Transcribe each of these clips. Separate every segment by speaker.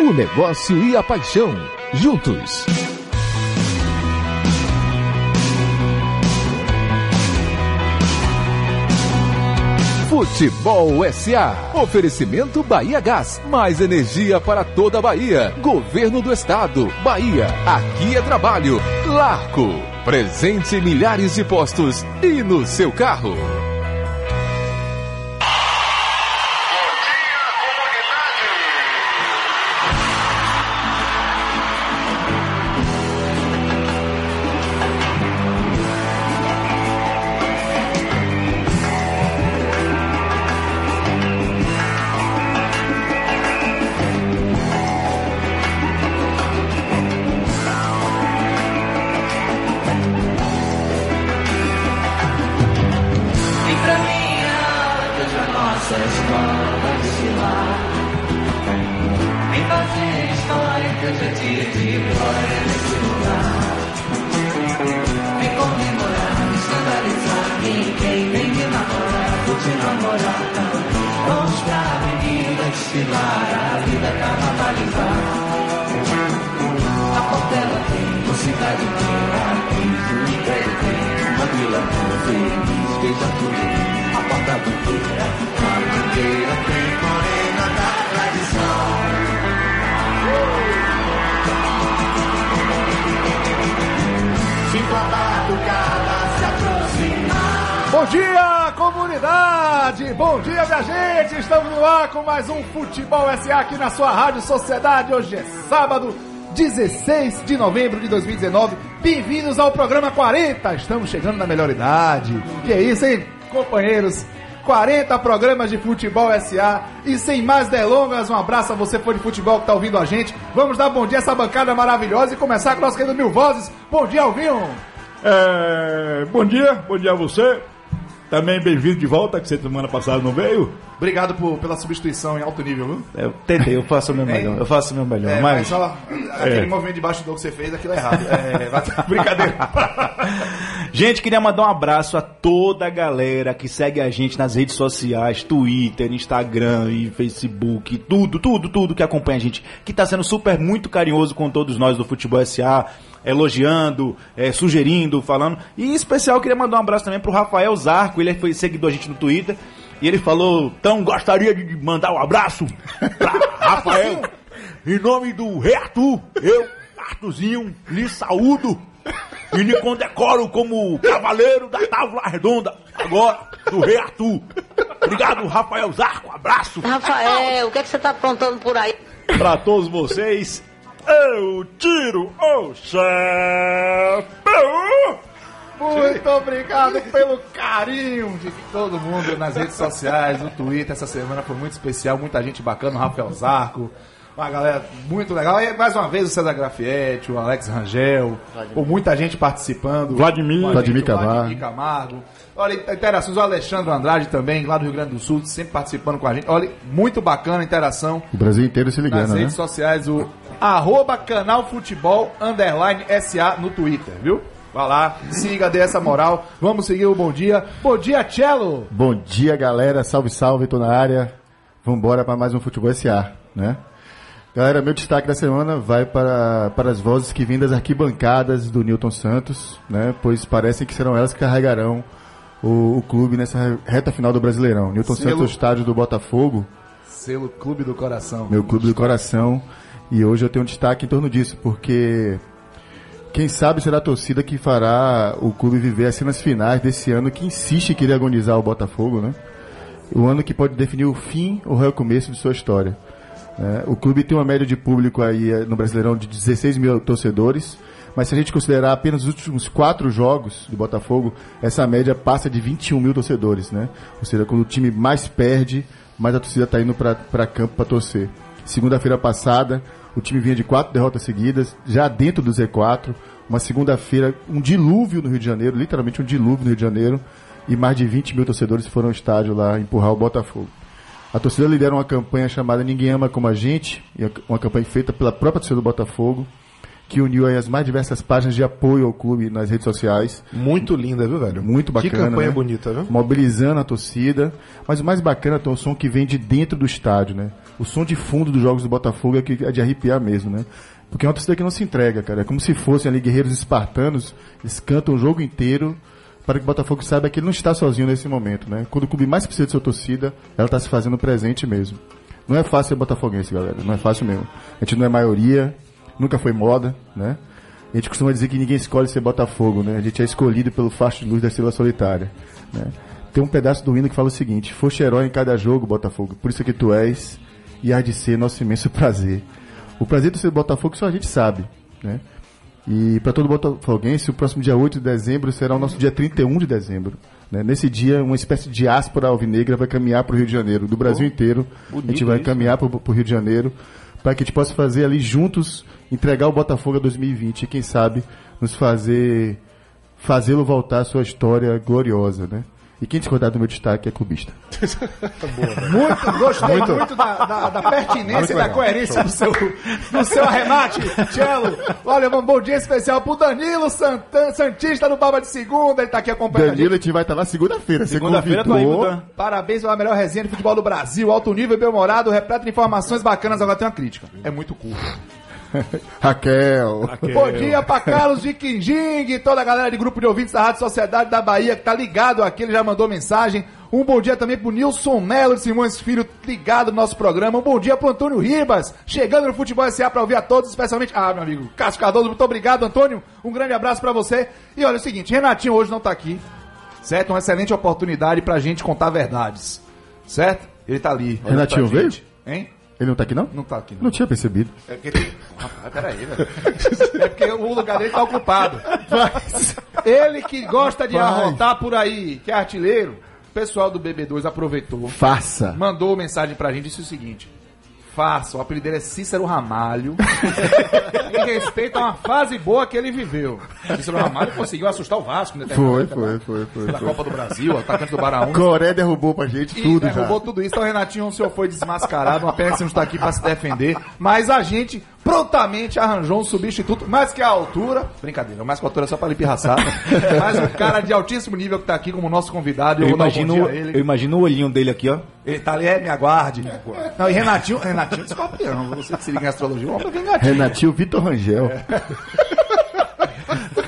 Speaker 1: O negócio e a paixão, juntos. Futebol SA. Oferecimento Bahia Gás. Mais energia para toda a Bahia. Governo do Estado. Bahia. Aqui é trabalho. Larco. Presente em milhares de postos e no seu carro.
Speaker 2: Rádio Sociedade. Hoje é sábado, 16 de novembro de 2019. Bem-vindos ao programa 40. Estamos chegando na melhor idade. Que é isso, hein, companheiros? 40 programas de Futebol SA. E sem mais delongas, um abraço a você, fã de futebol que tá ouvindo a gente. Vamos dar bom dia a essa bancada maravilhosa e começar com nosso querido Mil Vozes. Bom dia, Alvinho!
Speaker 3: É, bom dia, bom dia a você. Também bem-vindo de volta, que você semana passada não veio.
Speaker 2: Obrigado por- pela substituição em alto nível, viu?
Speaker 4: Eu tentei, eu faço o meu melhor. Eu faço o meu melhor.
Speaker 2: É, mas,
Speaker 4: mas
Speaker 2: só aquele
Speaker 3: É.
Speaker 2: movimento de bastidor que você fez, aquilo é errado. É, brincadeira.
Speaker 4: Gente, queria mandar um abraço a toda a galera que segue a gente nas redes sociais, Twitter, Instagram e Facebook, tudo, tudo, tudo que acompanha a gente, que tá sendo super muito carinhoso com todos nós do Futebol SA, elogiando, é, sugerindo, falando. E em especial queria mandar um abraço também pro Rafael Zarco, ele foi seguidor a gente no Twitter. E ele falou, então gostaria de mandar um abraço pra Rafael. Em nome do Rei Arthur, eu, Arthurzinho, lhe saúdo e lhe condecoro como cavaleiro da Távola Redonda, agora, do Rei Arthur. Obrigado, Rafael Zarco, abraço.
Speaker 5: Rafael, o que, é que você tá aprontando por aí?
Speaker 3: Pra todos vocês, eu tiro o chapéu.
Speaker 2: Muito obrigado pelo carinho de todo mundo nas redes sociais, no Twitter. Essa semana foi muito especial, muita gente bacana, o Rafael Zarco. Uma galera muito legal. E mais uma vez o César Grafietti, o Alex Rangel, com muita gente participando.
Speaker 3: Vladimir.
Speaker 2: Gente,
Speaker 6: Vladimir Camargo.
Speaker 2: Vladimir Camargo. Olha, interações, o Alexandre Andrade também, lá do Rio Grande do Sul, sempre participando com a gente. Olha, muito bacana a interação
Speaker 6: O Brasil inteiro se
Speaker 2: nas
Speaker 6: ligando, né?
Speaker 2: redes sociais, o arroba canal futebol underline SA no Twitter, viu? Vai lá, siga, dê essa moral. Vamos seguir o bom dia. Bom dia, Cello!
Speaker 6: Bom dia, galera. Salve, salve, tô na área. Vambora para mais um Futebol SA, né? Galera, meu destaque da semana vai para, para as vozes que vêm das arquibancadas do Newton Santos, né? Pois parecem que serão elas que carregarão o, o clube nessa reta final do Brasileirão. Newton
Speaker 2: Selo.
Speaker 6: Santos, estádio do Botafogo,
Speaker 2: Selo Clube do Coração.
Speaker 6: meu clube do coração. E hoje eu tenho um destaque em torno disso, porque quem sabe será a torcida que fará o clube viver as cenas finais desse ano que insiste em querer agonizar o Botafogo, né? O ano que pode definir o fim ou o recomeço de sua história. Né? o clube tem uma média de público aí eh, no Brasileirão de 16 mil torcedores, mas se a gente considerar apenas os últimos quatro jogos do Botafogo, essa média passa de 21 mil torcedores, né? Ou seja, quando o time mais perde, mais a torcida está indo para campo para torcer. Segunda-feira passada, o time vinha de quatro derrotas seguidas, já dentro do Z4. Uma segunda-feira, um dilúvio no Rio de Janeiro, literalmente um dilúvio no Rio de Janeiro, e mais de 20 mil torcedores foram ao estádio lá empurrar o Botafogo. A torcida lidera uma campanha chamada Ninguém Ama Como a Gente, é uma campanha feita pela própria torcida do Botafogo, que uniu as mais diversas páginas de apoio ao clube nas redes sociais.
Speaker 7: Muito linda, viu, velho?
Speaker 6: Muito bacana.
Speaker 7: Que campanha
Speaker 6: né?
Speaker 7: bonita, viu?
Speaker 6: Mobilizando a torcida. Mas o mais bacana é o som que vem de dentro do estádio, né? O som de fundo dos jogos do Botafogo é, que, é de arrepiar mesmo, né? Porque é uma torcida que não se entrega, cara. É como se fossem ali guerreiros espartanos. Eles cantam o jogo inteiro para que o Botafogo saiba que ele não está sozinho nesse momento, né? Quando o clube mais precisa de sua torcida, ela está se fazendo presente mesmo. Não é fácil ser botafoguense, galera. Não é fácil mesmo. A gente não é maioria, nunca foi moda, né? A gente costuma dizer que ninguém escolhe ser Botafogo, né? A gente é escolhido pelo facho de luz da estrela solitária, né? Tem um pedaço do hino que fala o seguinte: Foste herói em cada jogo, Botafogo, por isso que tu és e há de ser nosso imenso prazer. O prazer de ser Botafogo só a gente sabe, né? E para todo botafoguense, o próximo dia 8 de dezembro será o nosso dia 31 de dezembro. Né? Nesse dia, uma espécie de diáspora alvinegra vai caminhar para o Rio de Janeiro, do Brasil inteiro. a gente vai caminhar para o Rio de Janeiro para que a gente possa fazer ali juntos, entregar o Botafogo a 2020 e quem sabe nos fazer fazê-lo voltar à sua história gloriosa, né? E quem discordar do meu destaque é clubista.
Speaker 2: Muito, gostei muito, da, da- da pertinência e da coerência do seu, do seu arremate, Cello. Olha, um bom dia especial pro Danilo Santan, Santista do Baba de Segunda, ele tá aqui acompanhando
Speaker 6: Danilo, a gente vai estar lá segunda-feira.
Speaker 4: Segunda-feira tô aí.
Speaker 2: Parabéns pela melhor resenha de futebol do Brasil, alto nível, bem-humorado, repleto de informações bacanas. Agora tem uma crítica. É muito curto.
Speaker 6: Raquel.
Speaker 2: Bom dia pra Carlos de Quinjing e toda a galera de grupo de ouvintes da Rádio Sociedade da Bahia que tá ligado aqui, ele já mandou mensagem. Um bom dia também pro Nilson Melo de Simões Filho, ligado no nosso programa. Um bom dia pro Antônio Ribas, chegando no Futebol SA pra ouvir a todos, especialmente. Ah, meu amigo, Cássio Cardoso, muito obrigado, Antônio. Um grande abraço pra você. E olha é o seguinte, Renatinho hoje não tá aqui, certo? Uma excelente oportunidade pra gente contar verdades, certo? Ele tá ali.
Speaker 6: Renatinho
Speaker 2: gente. Hein?
Speaker 6: Ele não tá aqui, não?
Speaker 2: Não tá aqui, não.
Speaker 6: Não tinha percebido.
Speaker 2: É porque tem... Rapaz, peraí, velho. É porque o lugar dele tá ocupado. Ele que gosta de
Speaker 6: Vai.
Speaker 2: arrotar por aí, que é artilheiro, o pessoal do BB2 aproveitou,
Speaker 6: Faça.
Speaker 2: mandou mensagem pra gente e disse o seguinte. Faça, o apelido dele é Cícero Ramalho. em respeito a uma fase boa que ele viveu. Cícero Ramalho conseguiu assustar o Vasco, né?
Speaker 6: Foi, foi, foi, foi.
Speaker 2: Da
Speaker 6: foi.
Speaker 2: Copa do Brasil, atacante do Baraúna.
Speaker 6: Coré derrubou pra gente
Speaker 2: E
Speaker 6: tudo já.
Speaker 2: derrubou tudo isso. Então, Renatinho, o senhor foi desmascarado. Uma pena que você não está aqui para se defender. Mas a gente prontamente arranjou um substituto, mais que a altura. Brincadeira, mais que a altura é só para lhe pirraçar. Mas um cara de altíssimo nível que tá aqui como nosso convidado.
Speaker 4: Eu
Speaker 2: vou dar um
Speaker 4: imagino,
Speaker 2: bom dia a ele.
Speaker 4: eu imagino o olhinho dele aqui, ó.
Speaker 2: Ele tá ali, é, me aguarde. Não, e Renatinho, Renatinho é escorpião. Você que se liga em astrologia, o homem é vingativo.
Speaker 6: Renatinho Vitor Rangel.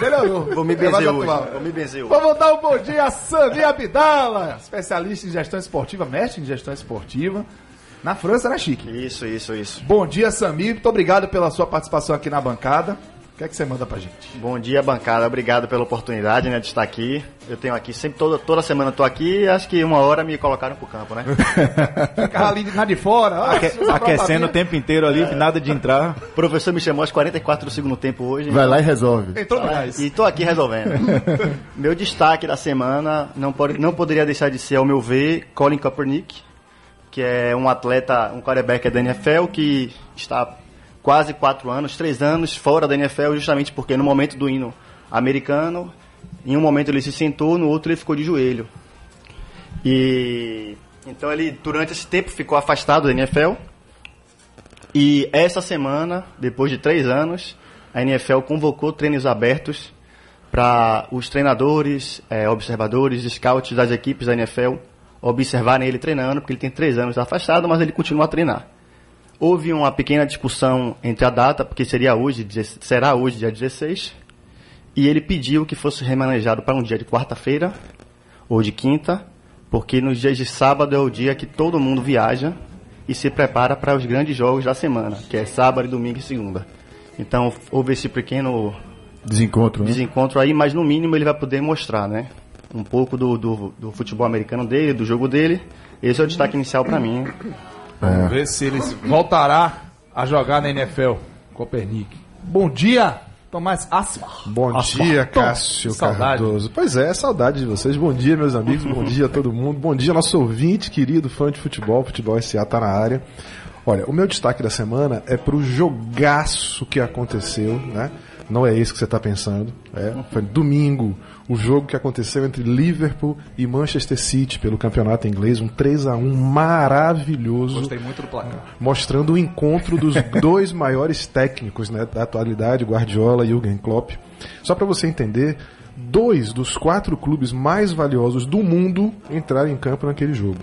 Speaker 2: Melhorou.
Speaker 8: Vou me benzer hoje.
Speaker 2: atual.
Speaker 8: Vou me benzer hoje.
Speaker 2: Vamos dar um bom dia a Sami Abdala, especialista em gestão esportiva, mestre em gestão esportiva. Na França, na Chique.
Speaker 8: Isso, isso, isso.
Speaker 2: Bom dia, Samir. Muito obrigado pela sua participação aqui na bancada. O que é que você manda pra gente?
Speaker 8: Bom dia, bancada. Obrigado pela oportunidade né, de estar aqui. Eu tenho aqui, sempre toda, toda semana eu tô aqui e acho que uma hora me colocaram pro campo, né?
Speaker 2: Ficar ali na de fora.
Speaker 4: Aque- aquecendo o tempo inteiro ali, nada de entrar.
Speaker 8: O professor me chamou aos 44 do segundo tempo hoje.
Speaker 6: Vai lá e resolve.
Speaker 2: Entrou no gás.
Speaker 8: E tô aqui resolvendo. meu destaque da semana não, pode, não poderia deixar de ser, ao meu ver, Colin Kaepernick, que é um atleta, um quarterback da NFL que está quase quatro anos, três anos fora da NFL, justamente porque no momento do hino americano, em um momento ele se sentou, no outro ele ficou de joelho. E então ele durante esse tempo ficou afastado da NFL. E essa semana, depois de três anos, a NFL convocou treinos abertos para os treinadores, eh, observadores, scouts das equipes da NFL observarem ele treinando, porque ele tem três anos afastado, mas ele continua a treinar. Houve uma pequena discussão entre a data, porque seria hoje, será hoje, dia 16, e ele pediu que fosse remanejado para um dia de quarta-feira ou de quinta, porque nos dias de sábado é o dia que todo mundo viaja e se prepara para os grandes jogos da semana, que é sábado, domingo e segunda. Então houve esse pequeno
Speaker 6: Desencontro, né?
Speaker 8: desencontro aí, mas no mínimo ele vai poder mostrar, né? Um pouco do, do, do futebol americano dele, do jogo dele. Esse é o destaque inicial para mim.
Speaker 2: Vamos ver se ele voltará a jogar na NFL. Copernic. Bom dia, Tomás Asma.
Speaker 7: Bom dia, Cássio
Speaker 2: Saudade.
Speaker 7: Cardoso. Pois é, saudade de vocês. Bom dia, meus amigos. Bom dia a todo mundo. Bom dia, nosso ouvinte querido, fã de futebol. Futebol SA tá na área. Olha, o meu destaque da semana é pro jogaço que aconteceu, né? Não é esse que você está pensando. É, foi domingo, o jogo que aconteceu entre Liverpool e Manchester City pelo campeonato inglês, um 3 a 1 maravilhoso
Speaker 2: Gostei muito do placar.
Speaker 7: mostrando o encontro dos dois maiores técnicos né, da atualidade, Guardiola e Jürgen Klopp. Só para você entender, dois dos quatro clubes mais valiosos do mundo entraram em campo naquele jogo.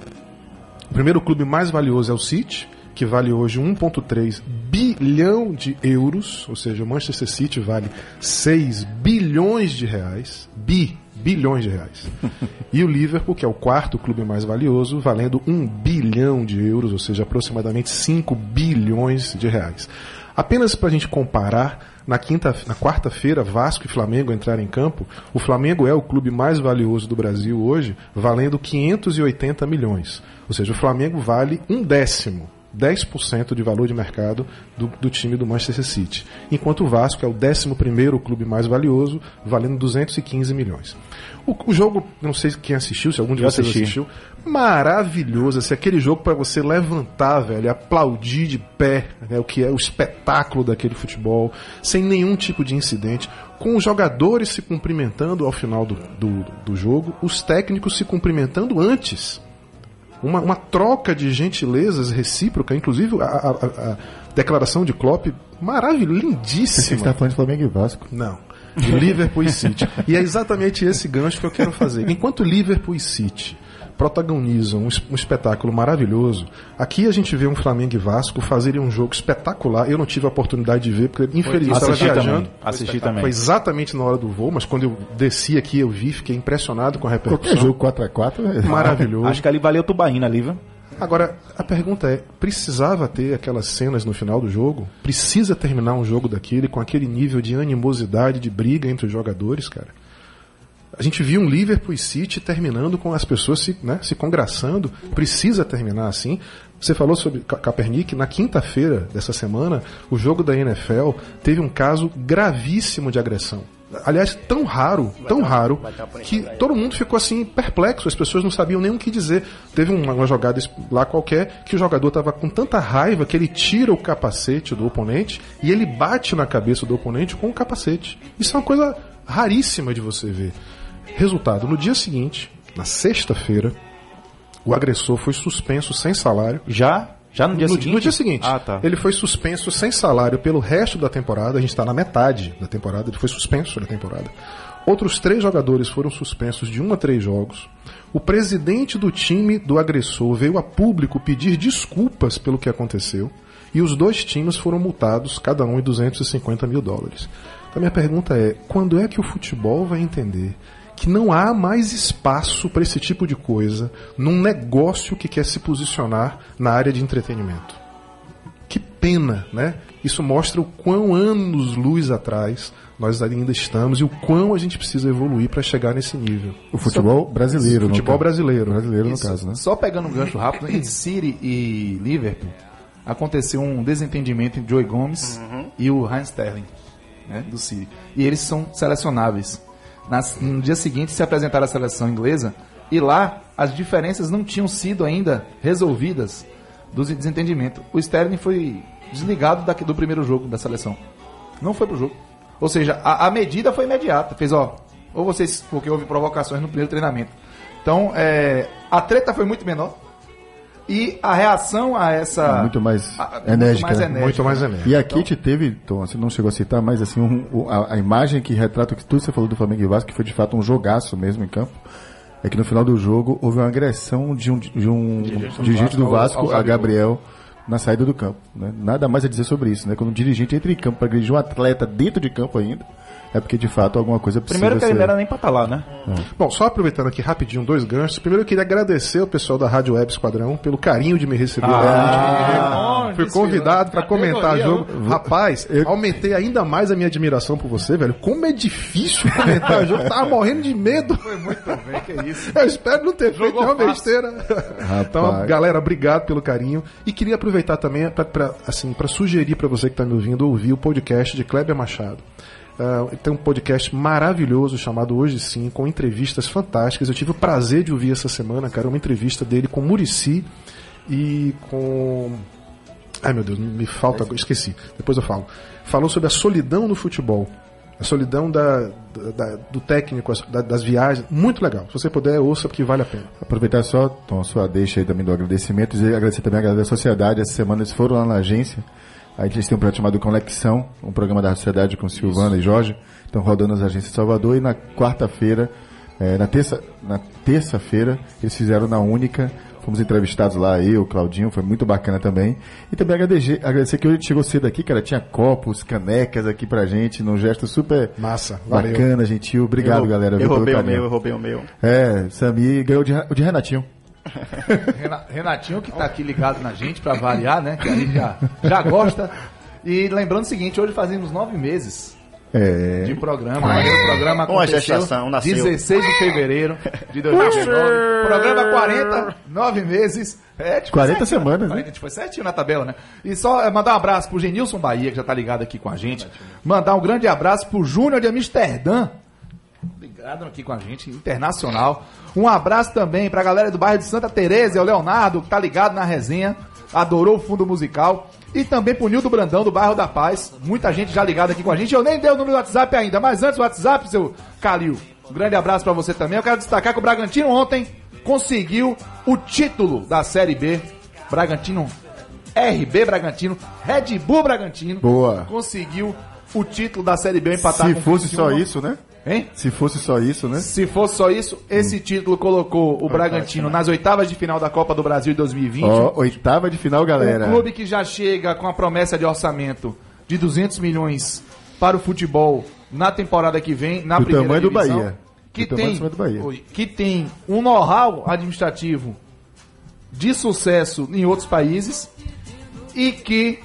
Speaker 7: O primeiro clube mais valioso é o City, que vale hoje 1,3 bilhão de euros, ou seja, o Manchester City vale 6 bilhões de reais. Bi, bilhões de reais. E o Liverpool, que é o quarto clube mais valioso, valendo 1 bilhão de euros, ou seja, aproximadamente 5 bilhões de reais. Apenas para a gente comparar, na, quinta, na quarta-feira, Vasco e Flamengo entraram em campo. O Flamengo é o clube mais valioso do Brasil hoje, valendo 580 milhões. Ou seja, o Flamengo vale um décimo 10% de valor de mercado do, do, time do Manchester City. Enquanto o Vasco é o 11 clube mais valioso, valendo 215 milhões. O, o, jogo, não sei quem assistiu, se algum de
Speaker 4: Eu
Speaker 7: vocês
Speaker 4: assisti.
Speaker 7: assistiu, maravilhoso. Assim, aquele jogo para você levantar, velho, aplaudir de pé, né, o que é o espetáculo daquele futebol, sem nenhum tipo de incidente, com os jogadores se cumprimentando ao final do, do, do jogo, os técnicos se cumprimentando antes uma, uma troca de gentilezas recíproca, inclusive a, a, a declaração de Klopp, maravilhosa,
Speaker 6: Você
Speaker 7: lindíssima.
Speaker 6: está falando de Flamengo e Vasco.
Speaker 7: Não. De Liverpool e City. E é exatamente esse gancho que eu quero fazer. Enquanto Liverpool e City protagonizam um, es- um espetáculo maravilhoso, aqui a gente vê um Flamengo e Vasco fazerem um jogo espetacular. Eu não tive a oportunidade de ver, porque infelizmente estava viajando.
Speaker 4: também. Assisti também.
Speaker 7: Foi exatamente na hora do voo, mas quando eu desci aqui, eu vi, fiquei impressionado com a
Speaker 6: Qualquer
Speaker 7: repercussão.
Speaker 6: jogo 4x4 é
Speaker 7: Maravilhoso.
Speaker 4: Acho que ali valeu o Tubaína ali, viu?
Speaker 7: Agora, a pergunta é: precisava ter aquelas cenas no final do jogo? Precisa terminar um jogo daquele com aquele nível de animosidade, de briga entre os jogadores, cara? A gente viu um Liverpool e City terminando com as pessoas se, né, se congraçando. Precisa terminar assim. Você falou sobre Ka- Kaepernick. Na quinta-feira dessa semana, o jogo da NFL teve um caso gravíssimo de agressão. Aliás, tão raro, tão raro, que todo mundo ficou assim perplexo. As pessoas não sabiam nem o que dizer. Teve uma, uma jogada lá qualquer que o jogador estava com tanta raiva que ele tira o capacete do oponente e ele bate na cabeça do oponente com o capacete. Isso é uma coisa raríssima de você ver. Resultado: no dia seguinte, na sexta-feira, o agressor foi suspenso sem salário.
Speaker 4: Já? Já no dia
Speaker 7: no,
Speaker 4: seguinte?
Speaker 7: no dia seguinte,
Speaker 4: Ah, tá.
Speaker 7: ele foi suspenso sem salário pelo resto da temporada. A gente está na metade da temporada, ele foi suspenso da temporada. Outros três jogadores foram suspensos de um a três jogos. O presidente do time do agressor veio a público pedir desculpas pelo que aconteceu. E os dois times foram multados, cada um em 250 mil dólares. Então, minha pergunta é: quando é que o futebol vai entender que não há mais espaço para esse tipo de coisa num negócio que quer se posicionar na área de entretenimento? Que pena, né? Isso mostra o quão anos-luz atrás nós ainda estamos e o quão a gente precisa evoluir para chegar nesse nível.
Speaker 6: O futebol brasileiro, no
Speaker 7: Futebol
Speaker 6: caso.
Speaker 7: brasileiro.
Speaker 6: Brasileiro, no
Speaker 2: Isso.
Speaker 6: caso, né?
Speaker 2: Só pegando um gancho rápido, entre City e Liverpool, aconteceu um desentendimento entre Joey Gomes e o Heinz Sterling, né, do City. E eles são selecionáveis. Nas- no dia seguinte se apresentaram à seleção inglesa e lá as diferenças não tinham sido ainda resolvidas do desentendimento. O Sterling foi desligado daqui do primeiro jogo da seleção. Não foi pro jogo. Ou seja, a, a medida foi imediata. Fez, ó, ou vocês, porque houve provocações no primeiro treinamento. Então, é, a treta foi muito menor. E a reação a essa.
Speaker 6: Muito mais
Speaker 2: a-
Speaker 6: enérgica, né?
Speaker 2: enérgica.
Speaker 7: Muito mais enérgico.
Speaker 6: E aqui te teve, Tom, você não chegou a citar, mas assim, um- a, a imagem que retrata o que tudo você falou do Flamengo e Vasco, que foi de fato um jogaço mesmo em campo, é que no final do jogo houve uma agressão de um, de um dirigente do Vasco,
Speaker 2: ao- ao
Speaker 6: a. Gabriel, na saída do campo. Né? Nada mais a dizer sobre isso, né? Quando um dirigente entra em campo para agredir um atleta dentro de campo ainda, é porque de fato alguma coisa precisa
Speaker 4: Primeiro que ele
Speaker 6: ser...
Speaker 4: não era nem pra estar lá, né?
Speaker 7: Bom, só aproveitando aqui rapidinho dois ganchos. Primeiro eu queria agradecer ao pessoal da Rádio Web Esquadrão pelo carinho de me receber.
Speaker 4: Ah,
Speaker 7: Fui convidado para comentar jogo. Rapaz, aumentei ainda mais a minha admiração por você, velho. Como é difícil comentar jogo. Tava morrendo de medo. Foi muito bem, que isso. Eu espero não ter feito nenhuma besteira. Então, galera, obrigado pelo carinho. E queria aproveitar também para assim, pra sugerir para você que está me ouvindo ouvir o podcast de Kleber Machado. Ah, tem um podcast maravilhoso chamado Hoje Sim, com entrevistas fantásticas. Eu tive o prazer de ouvir essa semana, cara, uma entrevista dele com Murici e com. Ai meu Deus, me falta, esqueci, depois eu falo. Falou sobre a solidão no futebol. a solidão da, da- do técnico, da- das viagens. Muito legal. Se você puder, ouça, porque vale a pena.
Speaker 6: Aproveitar só, Tom, a sua deixa aí também do agradecimento e agradecer também a galera da sociedade. Essa semana eles foram lá na agência. Aí eles têm um projeto chamado Conexão, um programa da sociedade com Silvana e Jorge. Estão rodando nas agências de Salvador e na quarta-feira, eh, na terça, na terça-feira, eles fizeram na Única. Fomos entrevistados lá, eu, Claudinho, foi muito bacana também. E também agradecer, agradecer que hoje a gente chegou cedo aqui, cara. Tinha copos, canecas aqui pra gente, num gesto super
Speaker 7: Massa, valeu.
Speaker 6: bacana, gentil. Obrigado,
Speaker 8: eu,
Speaker 6: galera.
Speaker 8: Eu roubei o meu, eu roubei o meu.
Speaker 6: É, Sami ganhou de, o de Renatinho.
Speaker 2: Rena- Renatinho que tá aqui ligado na gente pra variar, né? Que a gente já, já gosta. E lembrando o seguinte, hoje fazemos nove meses
Speaker 6: É.
Speaker 2: de programa. O programa aconteceu
Speaker 8: gestação, nasceu.
Speaker 2: 16 de fevereiro de 2019. programa 40, nove meses. É, tipo,
Speaker 6: 40
Speaker 2: certinho,
Speaker 6: semanas, né?
Speaker 2: 40, tipo, foi certinho na tabela, né? E só é, mandar um abraço pro Genilson Bahia, que já tá ligado aqui com a gente. Mandar um grande abraço pro Júnior de Amsterdã. Ligado aqui com a gente, internacional. Um abraço também pra galera do bairro de Santa Teresa, o Leonardo, que tá ligado na resenha, adorou o fundo musical. E também pro Nildo Brandão, do bairro da Paz. Muita gente já ligada aqui com a gente. Eu nem dei o número do WhatsApp ainda, mas antes o WhatsApp, seu Calil. Um grande abraço pra você também. Eu quero destacar que o Bragantino ontem conseguiu o título da Série B. Bragantino, RB Bragantino, Red Bull Bragantino.
Speaker 6: Boa.
Speaker 2: Conseguiu o título da Série B empatar
Speaker 6: Se fosse só isso, né?
Speaker 2: Hein?
Speaker 6: Se fosse só isso, né?
Speaker 2: Se fosse só isso, esse título colocou o Bragantino nas oitavas de final da Copa do Brasil de 2020.
Speaker 6: Ó, oitava de final, galera.
Speaker 2: Um clube que já chega com a promessa de orçamento de 200 milhões para o futebol na temporada que vem, na
Speaker 6: Do
Speaker 2: primeira
Speaker 6: tamanho do
Speaker 2: divisão,
Speaker 6: Bahia.
Speaker 2: Que
Speaker 6: Do
Speaker 2: tem,
Speaker 6: do do Bahia.
Speaker 2: Que tem um know-how administrativo de sucesso em outros países e que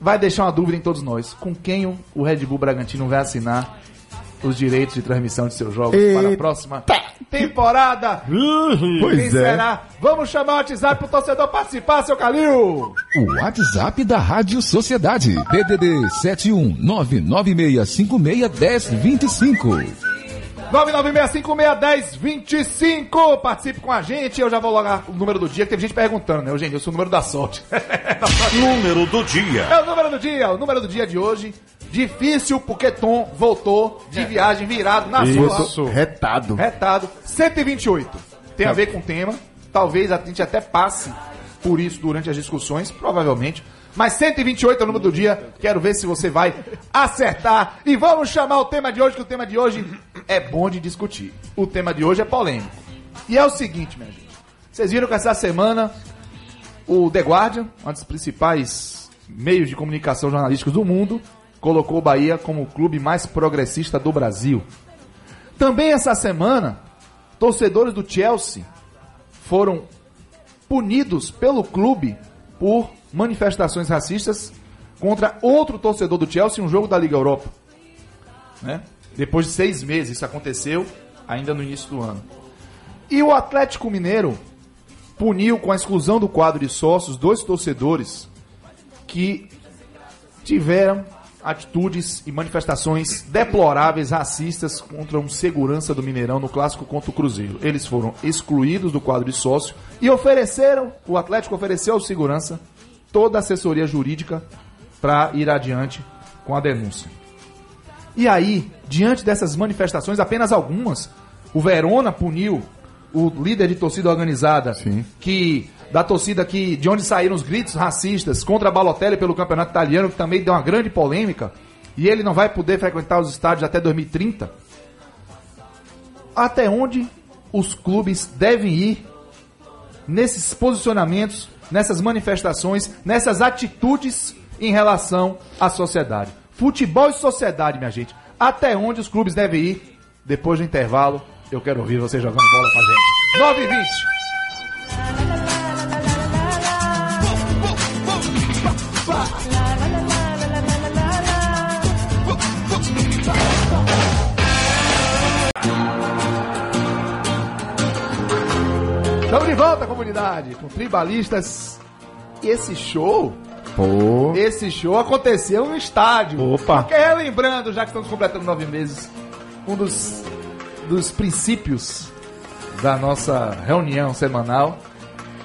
Speaker 2: vai deixar uma dúvida em todos nós. Com quem o Red Bull Bragantino vai assinar os direitos de transmissão de seus jogos para a próxima temporada? Quem
Speaker 6: Pois é.
Speaker 2: será? Vamos chamar o WhatsApp pro torcedor participar, seu Calil!
Speaker 1: O WhatsApp da Rádio Sociedade. DDD 71996561025.
Speaker 2: 996561025. Participe com a gente. Eu já vou logar o número do dia, que teve gente perguntando, né? Eugênio, eu sou o número da sorte.
Speaker 4: Número do dia.
Speaker 2: É o número do dia, o número do dia de hoje. Difícil porque Tom voltou de viagem virado na sua.
Speaker 6: Isso. Retado.
Speaker 2: Retado. 128. Tem a ver com o tema. Talvez a gente até passe por isso durante as discussões, provavelmente. Mas 128 é o número do dia. Quero ver se você vai acertar. E vamos chamar o tema de hoje, que o tema de hoje é bom de discutir. O tema de hoje é polêmico. E é o seguinte, minha gente. Vocês viram que essa semana o The Guardian, um dos principais meios de comunicação jornalísticos do mundo, colocou o Bahia como o clube mais progressista do Brasil. Também essa semana, torcedores do Chelsea foram punidos pelo clube por manifestações racistas contra outro torcedor do Chelsea em um jogo da Liga Europa. Né? Depois de seis meses, isso aconteceu ainda no início do ano. E o Atlético Mineiro puniu com a exclusão do quadro de sócios dois torcedores que tiveram atitudes e manifestações deploráveis racistas contra um segurança do Mineirão no clássico contra o Cruzeiro. Eles foram excluídos do quadro de sócio e ofereceram, o Atlético ofereceu ao segurança toda a assessoria jurídica para ir adiante com a denúncia. E aí, diante dessas manifestações, apenas algumas, o Verona puniu o líder de torcida organizada,
Speaker 6: Sim.
Speaker 2: que da torcida que de onde saíram os gritos racistas contra a Balotelli pelo campeonato italiano, que também deu uma grande polêmica, e ele não vai poder frequentar os estádios até 2030. Até onde os clubes devem ir nesses posicionamentos, nessas manifestações, nessas atitudes em relação à sociedade. Futebol e sociedade, minha gente. Até onde os clubes devem ir? Depois do intervalo, eu quero ouvir você jogando bola com a gente. 9 e 20. Estamos de volta, comunidade, com tribalistas. E esse show,
Speaker 6: Pô.
Speaker 2: esse show aconteceu no estádio.
Speaker 4: Opa.
Speaker 2: Porque relembrando, já que estamos completando nove meses, um dos, dos princípios da nossa reunião semanal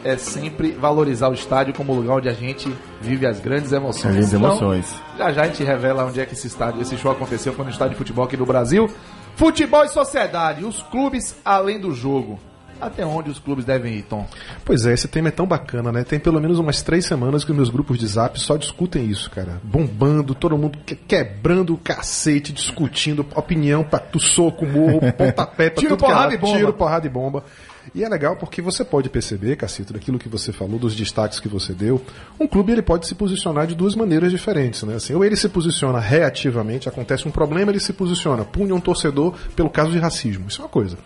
Speaker 2: é sempre valorizar o estádio como lugar onde a gente vive as grandes emoções.
Speaker 6: As grandes
Speaker 2: Então,
Speaker 6: emoções.
Speaker 2: já já a gente revela onde é que esse estádio, esse show aconteceu, foi no estádio de futebol aqui do Brasil. Futebol e sociedade, os clubes além do jogo. Até onde os clubes devem ir, Tom?
Speaker 7: Pois é, esse tema é tão bacana, né? Tem pelo menos umas três semanas que os meus grupos de zap só discutem isso, cara. Bombando, todo mundo que- quebrando o cacete, discutindo opinião pra tu soco, morro, pontapé, pra
Speaker 2: Tiro,
Speaker 7: tudo que é
Speaker 2: porrada e bomba.
Speaker 7: Tiro, porrada e bomba. E é legal porque você pode perceber, Cacito, daquilo que você falou, dos destaques que você deu, um clube ele pode se posicionar de duas maneiras diferentes, né? Assim, ou ele se posiciona reativamente, acontece um problema, ele se posiciona, punha um torcedor pelo caso de racismo. Isso é uma coisa.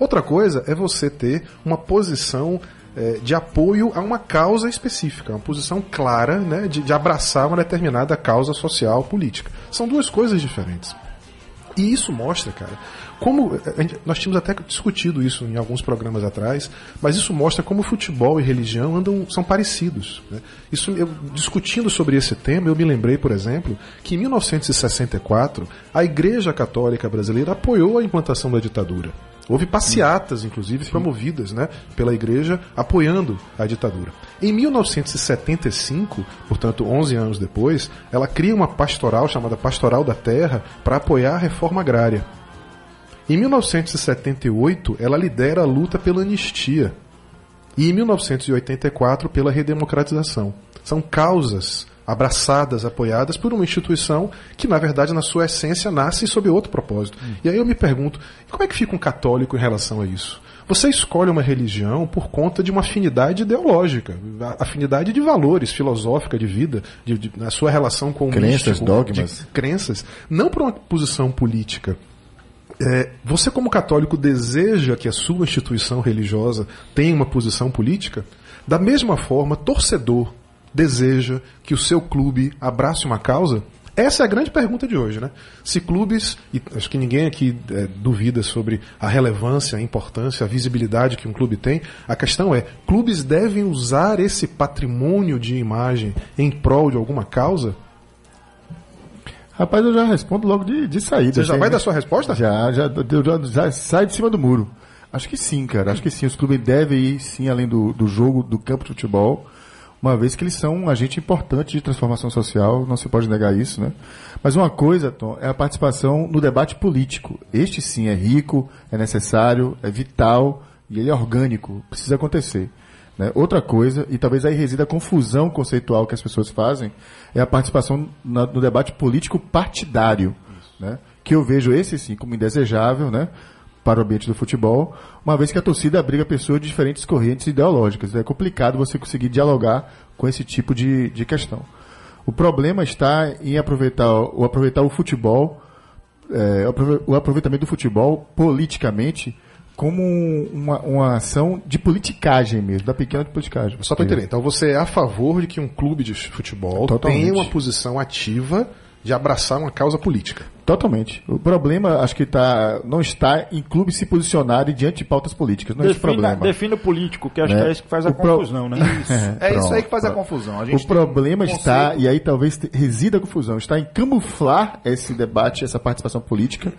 Speaker 7: Outra coisa é você ter uma posição eh, de apoio a uma causa específica, uma posição clara né, de, de abraçar uma determinada causa social, política. São duas coisas diferentes. E isso mostra, cara, como. gente- nós tínhamos até discutido isso em alguns programas atrás, mas isso mostra como futebol e religião andam, são parecidos. né? Isso, eu, discutindo sobre esse tema, eu me lembrei, por exemplo, que em 1964 a Igreja Católica Brasileira apoiou a implantação da ditadura. Houve passeatas, inclusive, promovidas né, pela igreja apoiando a ditadura. Em 1975, portanto 11 anos depois, ela cria uma pastoral chamada Pastoral da Terra para apoiar a reforma agrária. Em 1978, ela lidera a luta pela anistia. E em 1984, pela redemocratização. São causas abraçadas, apoiadas por uma instituição que, na verdade, na sua essência, nasce sob outro propósito. E aí eu me pergunto, como é que fica um católico em relação a isso? Você escolhe uma religião por conta de uma afinidade ideológica, afinidade de valores, filosófica, de vida, de, de- na sua relação com o
Speaker 6: Crenças,
Speaker 7: místico,
Speaker 6: dogmas.
Speaker 7: crenças, não por uma posição política. É, você, como católico, deseja que a sua instituição religiosa tenha uma posição política? Da mesma forma, torcedor deseja que o seu clube abrace uma causa? Essa é a grande pergunta de hoje, né? Se clubes, e acho que ninguém aqui é, duvida sobre a relevância, a importância, a visibilidade que um clube tem, a questão é: clubes devem usar esse patrimônio de imagem em prol de alguma causa?
Speaker 6: Rapaz, eu já respondo logo de, de saída.
Speaker 7: Você já
Speaker 6: assim,
Speaker 7: vai
Speaker 6: né?
Speaker 7: dar sua resposta?
Speaker 6: Já, já, já, já sai de cima do muro. Acho que sim, cara. Acho que sim. Os clubes devem ir, sim, além do, do jogo, do campo de futebol, uma vez que eles são um agente importante de transformação social, não se pode negar isso, né? Mas uma coisa, Tom, é a participação no debate político. Este sim é rico, é necessário, é vital e ele é orgânico, precisa acontecer. né? Outra coisa, e talvez aí resida a confusão conceitual que as pessoas fazem, é a participação na- no debate político partidário. Né? Que eu vejo esse sim como indesejável, né? Para o ambiente do futebol, uma vez que a torcida abriga pessoas de diferentes correntes ideológicas. É complicado você conseguir dialogar com esse tipo de, de questão. O problema está em aproveitar o, aproveitar o futebol, é, o aproveitamento do futebol politicamente como um- uma, uma ação de politicagem mesmo, da pequena politicagem.
Speaker 7: Só para entender. Então você é a favor de que um clube de futebol
Speaker 6: Totalmente.
Speaker 7: tenha uma posição ativa de abraçar uma causa política.
Speaker 6: Totalmente. O problema, acho que tá, não está em clubes se posicionarem diante de pautas políticas. Não é esse o
Speaker 4: Defina,
Speaker 6: problema.
Speaker 4: defina o político, que acho
Speaker 6: Né?
Speaker 4: que é isso que faz a
Speaker 6: O pro-
Speaker 4: confusão, né?
Speaker 2: É isso aí que faz a
Speaker 6: pronto.
Speaker 2: confusão. A gente
Speaker 6: O problema
Speaker 2: um
Speaker 6: está,
Speaker 2: conceito-
Speaker 6: e aí talvez resida a confusão, está em camuflar esse debate, essa participação política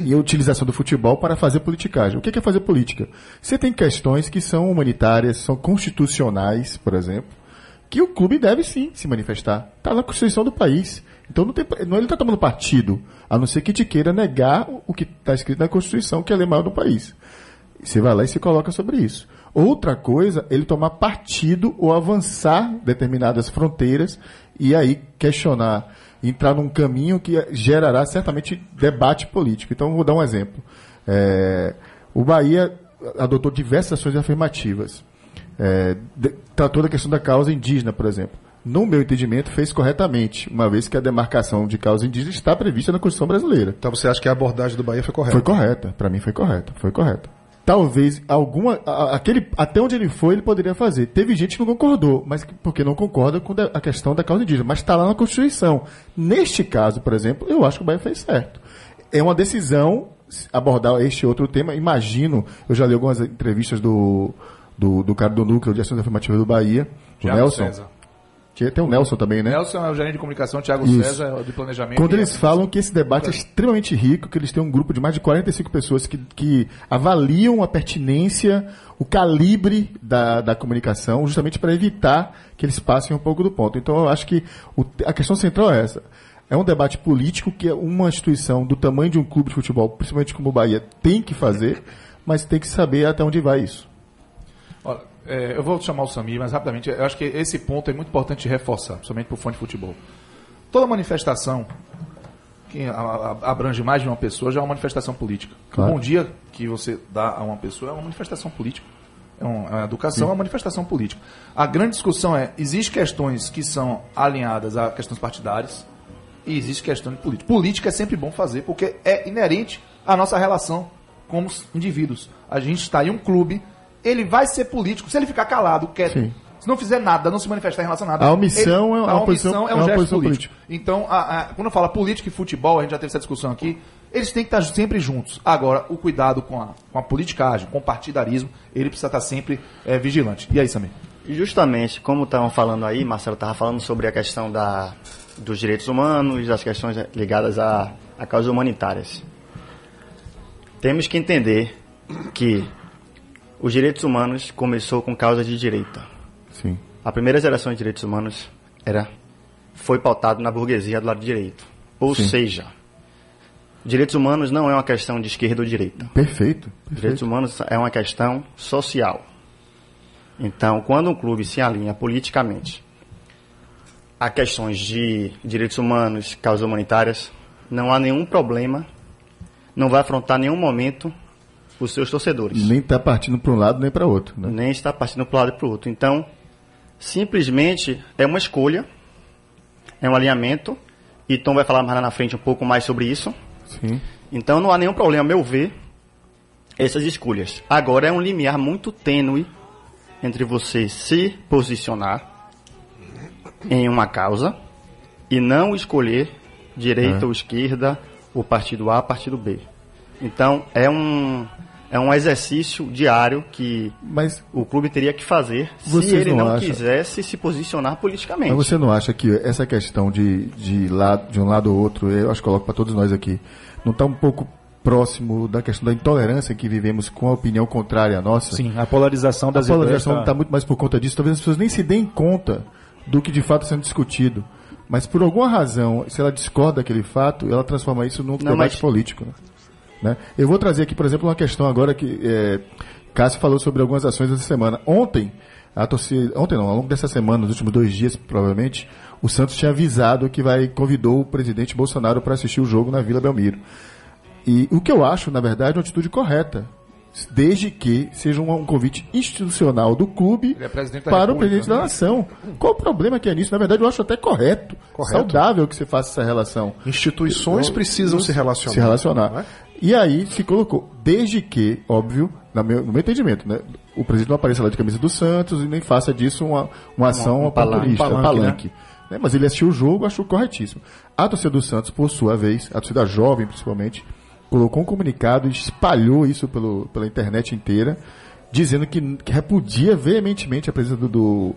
Speaker 6: e a utilização do futebol para fazer politicagem. O que é fazer política? Você tem questões que são humanitárias, são constitucionais, por exemplo, que o clube deve sim se manifestar. Está na Constituição do país. Então não, tem, não ele está tomando partido, a não ser que te queira negar o- o que está escrito na Constituição, que é a lei maior do país. Você vai lá e se coloca sobre isso. Outra coisa, ele tomar partido ou avançar determinadas fronteiras e aí questionar, entrar num caminho que gerará certamente debate político. Então, vou dar um exemplo. É, o Bahia adotou diversas ações afirmativas. É, tratou da questão da causa indígena, por exemplo. No meu entendimento, fez corretamente, uma vez que a demarcação de causa indígena está prevista na Constituição brasileira.
Speaker 7: Então você acha que a abordagem do Bahia foi correta?
Speaker 6: Foi correta, para mim foi correta, foi correta. Talvez alguma a- aquele até onde ele foi ele poderia fazer. Teve gente que não concordou, mas que- porque não concorda com a questão da causa indígena, mas está lá na Constituição. Neste caso, por exemplo, eu acho que o Bahia fez certo. É uma decisão abordar este outro tema. Imagino, eu já li algumas entrevistas do do, do cara do núcleo de ações afirmativas do Bahia, do
Speaker 2: Thiago
Speaker 6: Nelson.
Speaker 2: César.
Speaker 6: Tinha- Tem o Nelson também, né?
Speaker 2: Nelson é o gerente de comunicação, Thiago
Speaker 6: Isso.
Speaker 2: César é o de planejamento.
Speaker 6: Quando eles falam que esse debate é extremamente rico, que eles têm um grupo de mais de 45 pessoas que, que avaliam a pertinência, o calibre da, da comunicação, justamente para evitar que eles passem um pouco do ponto. Então eu acho que o- a questão central é essa. É um debate político que uma instituição do tamanho de um clube de futebol, principalmente como o Bahia, tem que fazer, mas tem que saber até onde vai isso.
Speaker 2: Olha, é, eu vou chamar o Samir, mas rapidamente, eu acho que esse ponto é muito importante reforçar, principalmente para o fã de futebol. Toda manifestação que abrange mais de uma pessoa já é uma manifestação política.
Speaker 6: Claro.
Speaker 2: O bom dia que você dá a uma pessoa é uma manifestação política. É um- a educação é uma manifestação política. A grande discussão é, existem questões que são alinhadas a questões partidárias e existe questão de política. Política é sempre bom fazer, porque é inerente à nossa relação como indivíduos. A gente está em um clube, ele vai ser político. Se ele ficar calado, quieto,
Speaker 6: Sim.
Speaker 2: se não fizer nada, não se manifestar em relação a nada.
Speaker 6: A omissão é uma
Speaker 2: a
Speaker 6: posição-
Speaker 2: omissão é
Speaker 6: é
Speaker 2: um
Speaker 6: uma
Speaker 2: gesto
Speaker 6: posição
Speaker 2: político. Então, a- a- quando fala política e futebol, a gente já teve essa discussão aqui, eles têm que estar sempre juntos. Agora, o cuidado com a, com a politicagem, com o partidarismo, ele precisa estar sempre eh, vigilante. E aí, Samir?
Speaker 8: E justamente, como estavam falando aí, Marcelo estava falando sobre a questão da, dos direitos humanos, das questões ligadas a, a causas humanitárias. Temos que entender que os direitos humanos começou com causa de direita.
Speaker 6: Sim.
Speaker 8: A primeira geração de direitos humanos era foi pautado na burguesia do lado direito. Ou
Speaker 6: Sim.
Speaker 8: seja, direitos humanos não é uma questão de esquerda ou direita.
Speaker 6: Perfeito.
Speaker 8: Direitos
Speaker 6: perfeito.
Speaker 8: humanos é uma questão social. Então, quando um clube se alinha politicamente a questões de direitos humanos, causas humanitárias, não há nenhum problema, não vai afrontar nenhum momento os seus torcedores.
Speaker 6: Nem tá partindo para um lado nem para outro. Né?
Speaker 8: Nem está partindo para um lado e para o outro. Então, simplesmente é uma escolha, é um alinhamento, e Tom vai falar mais lá na frente um pouco mais sobre isso.
Speaker 6: Sim.
Speaker 8: Então não há nenhum problema, a meu ver, essas escolhas. Agora é um limiar muito tênue entre você se posicionar em uma causa e não escolher direita ou esquerda, ou partido A, partido B. Então é um é um exercício diário que
Speaker 6: Mas
Speaker 8: o clube teria que fazer se ele
Speaker 6: não
Speaker 8: não,
Speaker 6: acham-
Speaker 8: quisesse se posicionar politicamente.
Speaker 6: Mas você não acha que essa questão de, de, lado, de um lado ou outro, eu acho que coloco para todos nós aqui, não está um pouco próximo da questão da intolerância que vivemos com a opinião contrária à nossa?
Speaker 4: Sim, a polarização
Speaker 6: A
Speaker 4: das
Speaker 6: polarização
Speaker 4: ideias
Speaker 6: está
Speaker 4: tá-
Speaker 6: muito mais por conta disso. Talvez as pessoas nem se deem conta do que de fato está sendo discutido. Mas por alguma razão, se ela discorda daquele fato, ela transforma isso num
Speaker 8: Não,
Speaker 6: debate
Speaker 8: mas-
Speaker 6: político. Né? Né? Eu vou trazer aqui, por exemplo, uma questão agora que é, Cássio falou sobre algumas ações dessa semana. Ontem, a torcida, ontem não, ao longo dessa semana, nos últimos dois dias, provavelmente, o Santos tinha avisado que vai convidou o presidente Bolsonaro para assistir o jogo na Vila Belmiro. E o que eu acho, na verdade, é uma atitude correta. Desde que seja um, um convite institucional do clube
Speaker 2: é
Speaker 6: para o presidente da
Speaker 2: né?
Speaker 6: nação. Qual o problema que é nisso? Na verdade, eu acho até correto,
Speaker 7: Correto.
Speaker 6: saudável que você faça essa relação.
Speaker 7: Instituições precisam se relacionar.
Speaker 6: Se relacionar.
Speaker 7: não é?
Speaker 6: E aí se colocou, desde que, óbvio, meu- no meu entendimento, né, o presidente não apareça lá de camisa do Santos e nem faça disso uma, uma ação
Speaker 8: um
Speaker 6: um
Speaker 7: palanque,
Speaker 6: palanque. Né, Mas ele assistiu o jogo, achou corretíssimo. A torcida do Santos, por sua vez, a torcida jovem principalmente, colocou um comunicado e espalhou isso pelo, pela internet inteira, dizendo que, que repudia veementemente a presença do, do,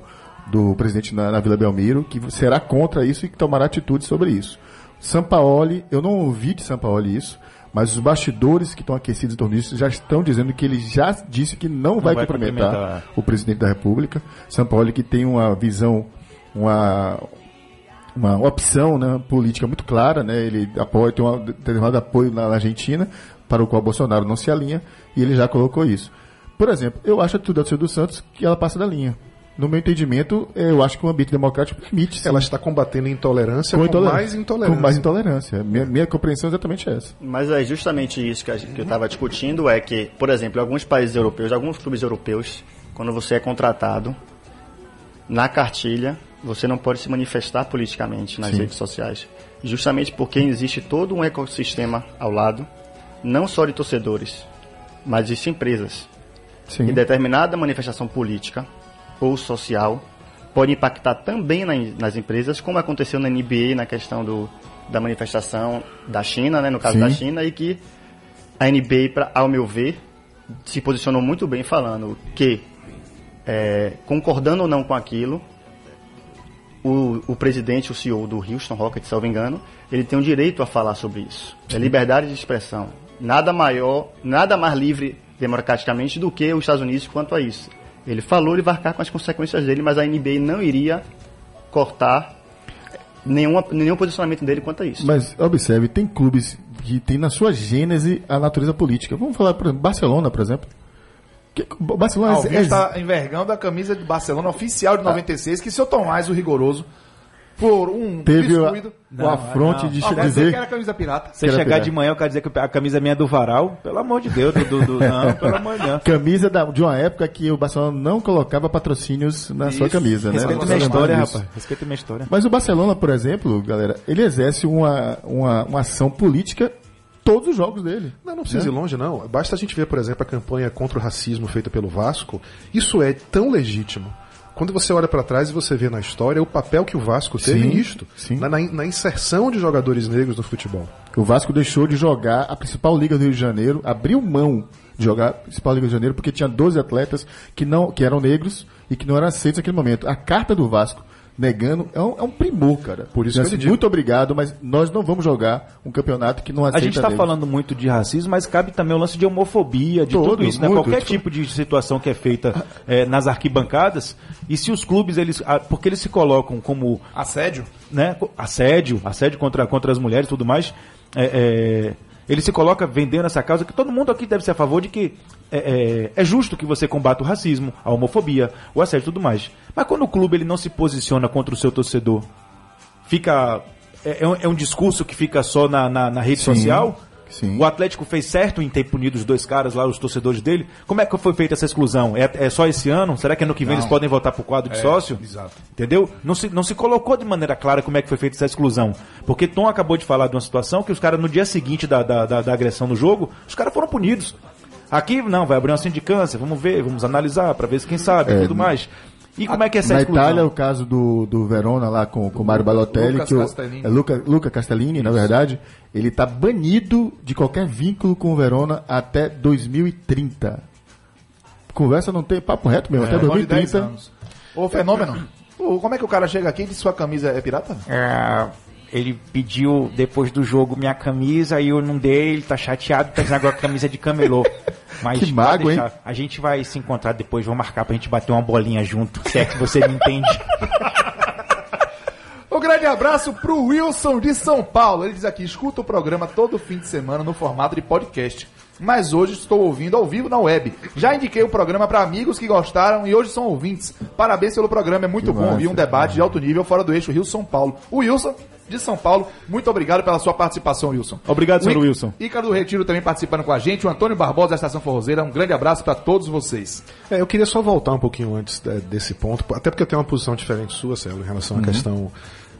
Speaker 6: do presidente na, na Vila Belmiro, que será contra isso e que tomará atitude sobre isso. Sampaoli, eu não ouvi de Sampaoli isso, mas os bastidores que estão aquecidos em torno disso já estão dizendo que ele já disse que não, vai,
Speaker 4: vai
Speaker 6: cumprimentar,
Speaker 4: cumprimentar.
Speaker 6: o presidente da República. Sampaoli que tem uma visão, uma, uma opção né, política muito clara, né? Ele apoia, tem um determinado apoio na Argentina, para o qual Bolsonaro não se alinha, e ele já colocou isso. Por exemplo, eu acho a atitude da dos Santos que ela passa da linha. No meu entendimento, eu acho que o ambiente democrático permite. sim,
Speaker 7: Ela está combatendo intolerância com,
Speaker 6: intolerância.
Speaker 7: mais intolerância.
Speaker 6: Com mais intolerância. Minha, minha compreensão é exatamente essa.
Speaker 8: Mas é justamente isso que, a gente- que eu estava discutindo, é que, por exemplo, em alguns países europeus, alguns clubes europeus, quando você é contratado, na cartilha, você não pode se manifestar politicamente nas
Speaker 6: Sim.
Speaker 8: redes sociais. Justamente porque existe todo um ecossistema ao lado, não só de torcedores, mas de empresas.
Speaker 6: Sim.
Speaker 8: E determinada manifestação política ou social pode impactar também na- nas empresas, como aconteceu na NBA na questão do, da manifestação da China, né, no caso
Speaker 6: Sim.
Speaker 8: da China, e que a NBA, pra, ao meu ver, se posicionou muito bem falando que, é, concordando ou não com aquilo, o, o presidente, o CEO do Houston Rockets, se eu não me engano, ele tem o direito a falar sobre isso. É liberdade de expressão. Nada maior, nada mais livre democraticamente do que os Estados Unidos quanto a isso. Ele falou, ele vai arcar com as consequências dele, mas a NBA não iria cortar nenhuma, nenhum posicionamento dele quanto a isso.
Speaker 6: Mas observe, tem clubes que tem na sua gênese a natureza política. Vamos falar, por exemplo, Barcelona, por exemplo. Que, Barcelona
Speaker 2: Alvin
Speaker 6: é,
Speaker 2: está envergando a camisa de Barcelona oficial de 96, que seu Tomás, o rigoroso, por um
Speaker 6: teve o,
Speaker 2: descuido...
Speaker 6: afronte de
Speaker 2: Ah,
Speaker 6: dizer
Speaker 2: que era camisa pirata.
Speaker 4: Você chegar
Speaker 6: pegar.
Speaker 4: de manhã, eu quero dizer que a camisa minha é do varal. Pelo amor de Deus, do, do, do- não, pelo amor de Deus.
Speaker 6: camisa da- de uma época que o Barcelona não colocava patrocínios na sua camisa, né?
Speaker 4: Respeita minha história,
Speaker 6: disso.
Speaker 4: rapaz. Respeita minha história.
Speaker 6: Mas o Barcelona, por exemplo, galera, ele exerce uma, uma, uma ação política todos os jogos dele.
Speaker 7: Não, não precisa ir longe, não. Basta a gente ver, por exemplo, a campanha contra o racismo feita pelo Vasco. Isso é tão legítimo. Quando você olha para trás e você vê na história o papel que o Vasco teve
Speaker 6: Sim,
Speaker 7: nisto,
Speaker 6: sim.
Speaker 7: Na, na- inserção de jogadores negros no futebol.
Speaker 6: O Vasco deixou de jogar a principal liga do Rio de Janeiro, abriu mão de jogar a principal liga do Rio de Janeiro porque tinha 12 atletas que não que eram negros e que não eram aceitos naquele momento. A carta do Vasco negando é um, é um primor, cara.
Speaker 7: Por isso
Speaker 6: Então,
Speaker 7: que eu digo.
Speaker 6: muito obrigado, mas nós não vamos jogar um campeonato que não
Speaker 4: A
Speaker 6: aceita
Speaker 4: gente está falando muito de racismo, mas cabe também o lance de homofobia, de tudo isso, né?
Speaker 6: muito.
Speaker 4: Qualquer tipo de situação que é feita eh, nas arquibancadas, e se os clubes, eles, ah, porque eles se colocam como
Speaker 2: Assédio.
Speaker 4: né, assédio, assédio contra, contra as mulheres e tudo mais, é, é, ele se coloca vendendo essa causa que todo mundo aqui deve ser a favor de que é, é- é justo que você combata o racismo, a homofobia, o assédio e tudo mais. Mas quando o clube ele não se posiciona contra o seu torcedor, fica. É, é um, é um discurso que fica só na, na, na rede
Speaker 6: Sim,
Speaker 4: social.
Speaker 6: sim.
Speaker 4: O Atlético fez certo em ter punido os dois caras lá, os torcedores dele. Como é que foi feita essa exclusão? É, é só esse ano? Será que ano que vem eles podem voltar pro quadro de sócio?
Speaker 2: exato.
Speaker 4: Entendeu? Não se, não se colocou de maneira clara como é que foi feita essa exclusão. Porque Tom acabou de falar de uma situação que os caras, no dia seguinte da, da, da, da agressão no jogo, os caras foram punidos. Aqui, não, vai abrir uma sindicância, vamos ver, vamos analisar pra ver se quem sabe e tudo mais. E como é que é essa
Speaker 6: Na
Speaker 4: exclusão?
Speaker 6: Itália, o caso do, do Verona lá com, com o Mário Balotelli,
Speaker 2: Lucas
Speaker 6: que o,
Speaker 2: Castellini.
Speaker 6: é Luca, Luca Castellini, na verdade, ele está banido de qualquer vínculo com o Verona até 2030. Conversa não tem papo reto mesmo, até
Speaker 2: de 10
Speaker 6: 2030.
Speaker 2: anos. Ô, fenômeno. Como é que o cara chega aqui e diz sua camisa é pirata?
Speaker 9: É, ele pediu depois do jogo minha camisa e eu não dei, ele tá chateado, tá dizendo agora camisa é de camelô. Mas
Speaker 6: Que mago, hein?
Speaker 9: A gente vai se encontrar depois, vamos marcar pra gente bater uma bolinha junto, se é que você me entende.
Speaker 2: Um grande abraço pro Wilson de São Paulo. Ele diz aqui: escuta o programa todo fim de semana no formato de podcast. Mas hoje estou ouvindo ao vivo na web. Já indiquei o programa para amigos que gostaram e hoje são ouvintes. Parabéns pelo programa, é muito
Speaker 6: Que
Speaker 2: bom ouvir um debate de alto nível fora do eixo Rio-São Paulo. O Wilson de São Paulo, muito obrigado pela sua participação, Wilson.
Speaker 4: Obrigado, senhor Wilson.
Speaker 2: Ícaro do Retiro também participando com a gente. O Antônio Barbosa da Estação Forrozeira. Um grande abraço para todos vocês.
Speaker 7: É, eu queria só voltar um pouquinho antes é, desse ponto, até porque eu tenho uma posição diferente sua, Célio, em relação à questão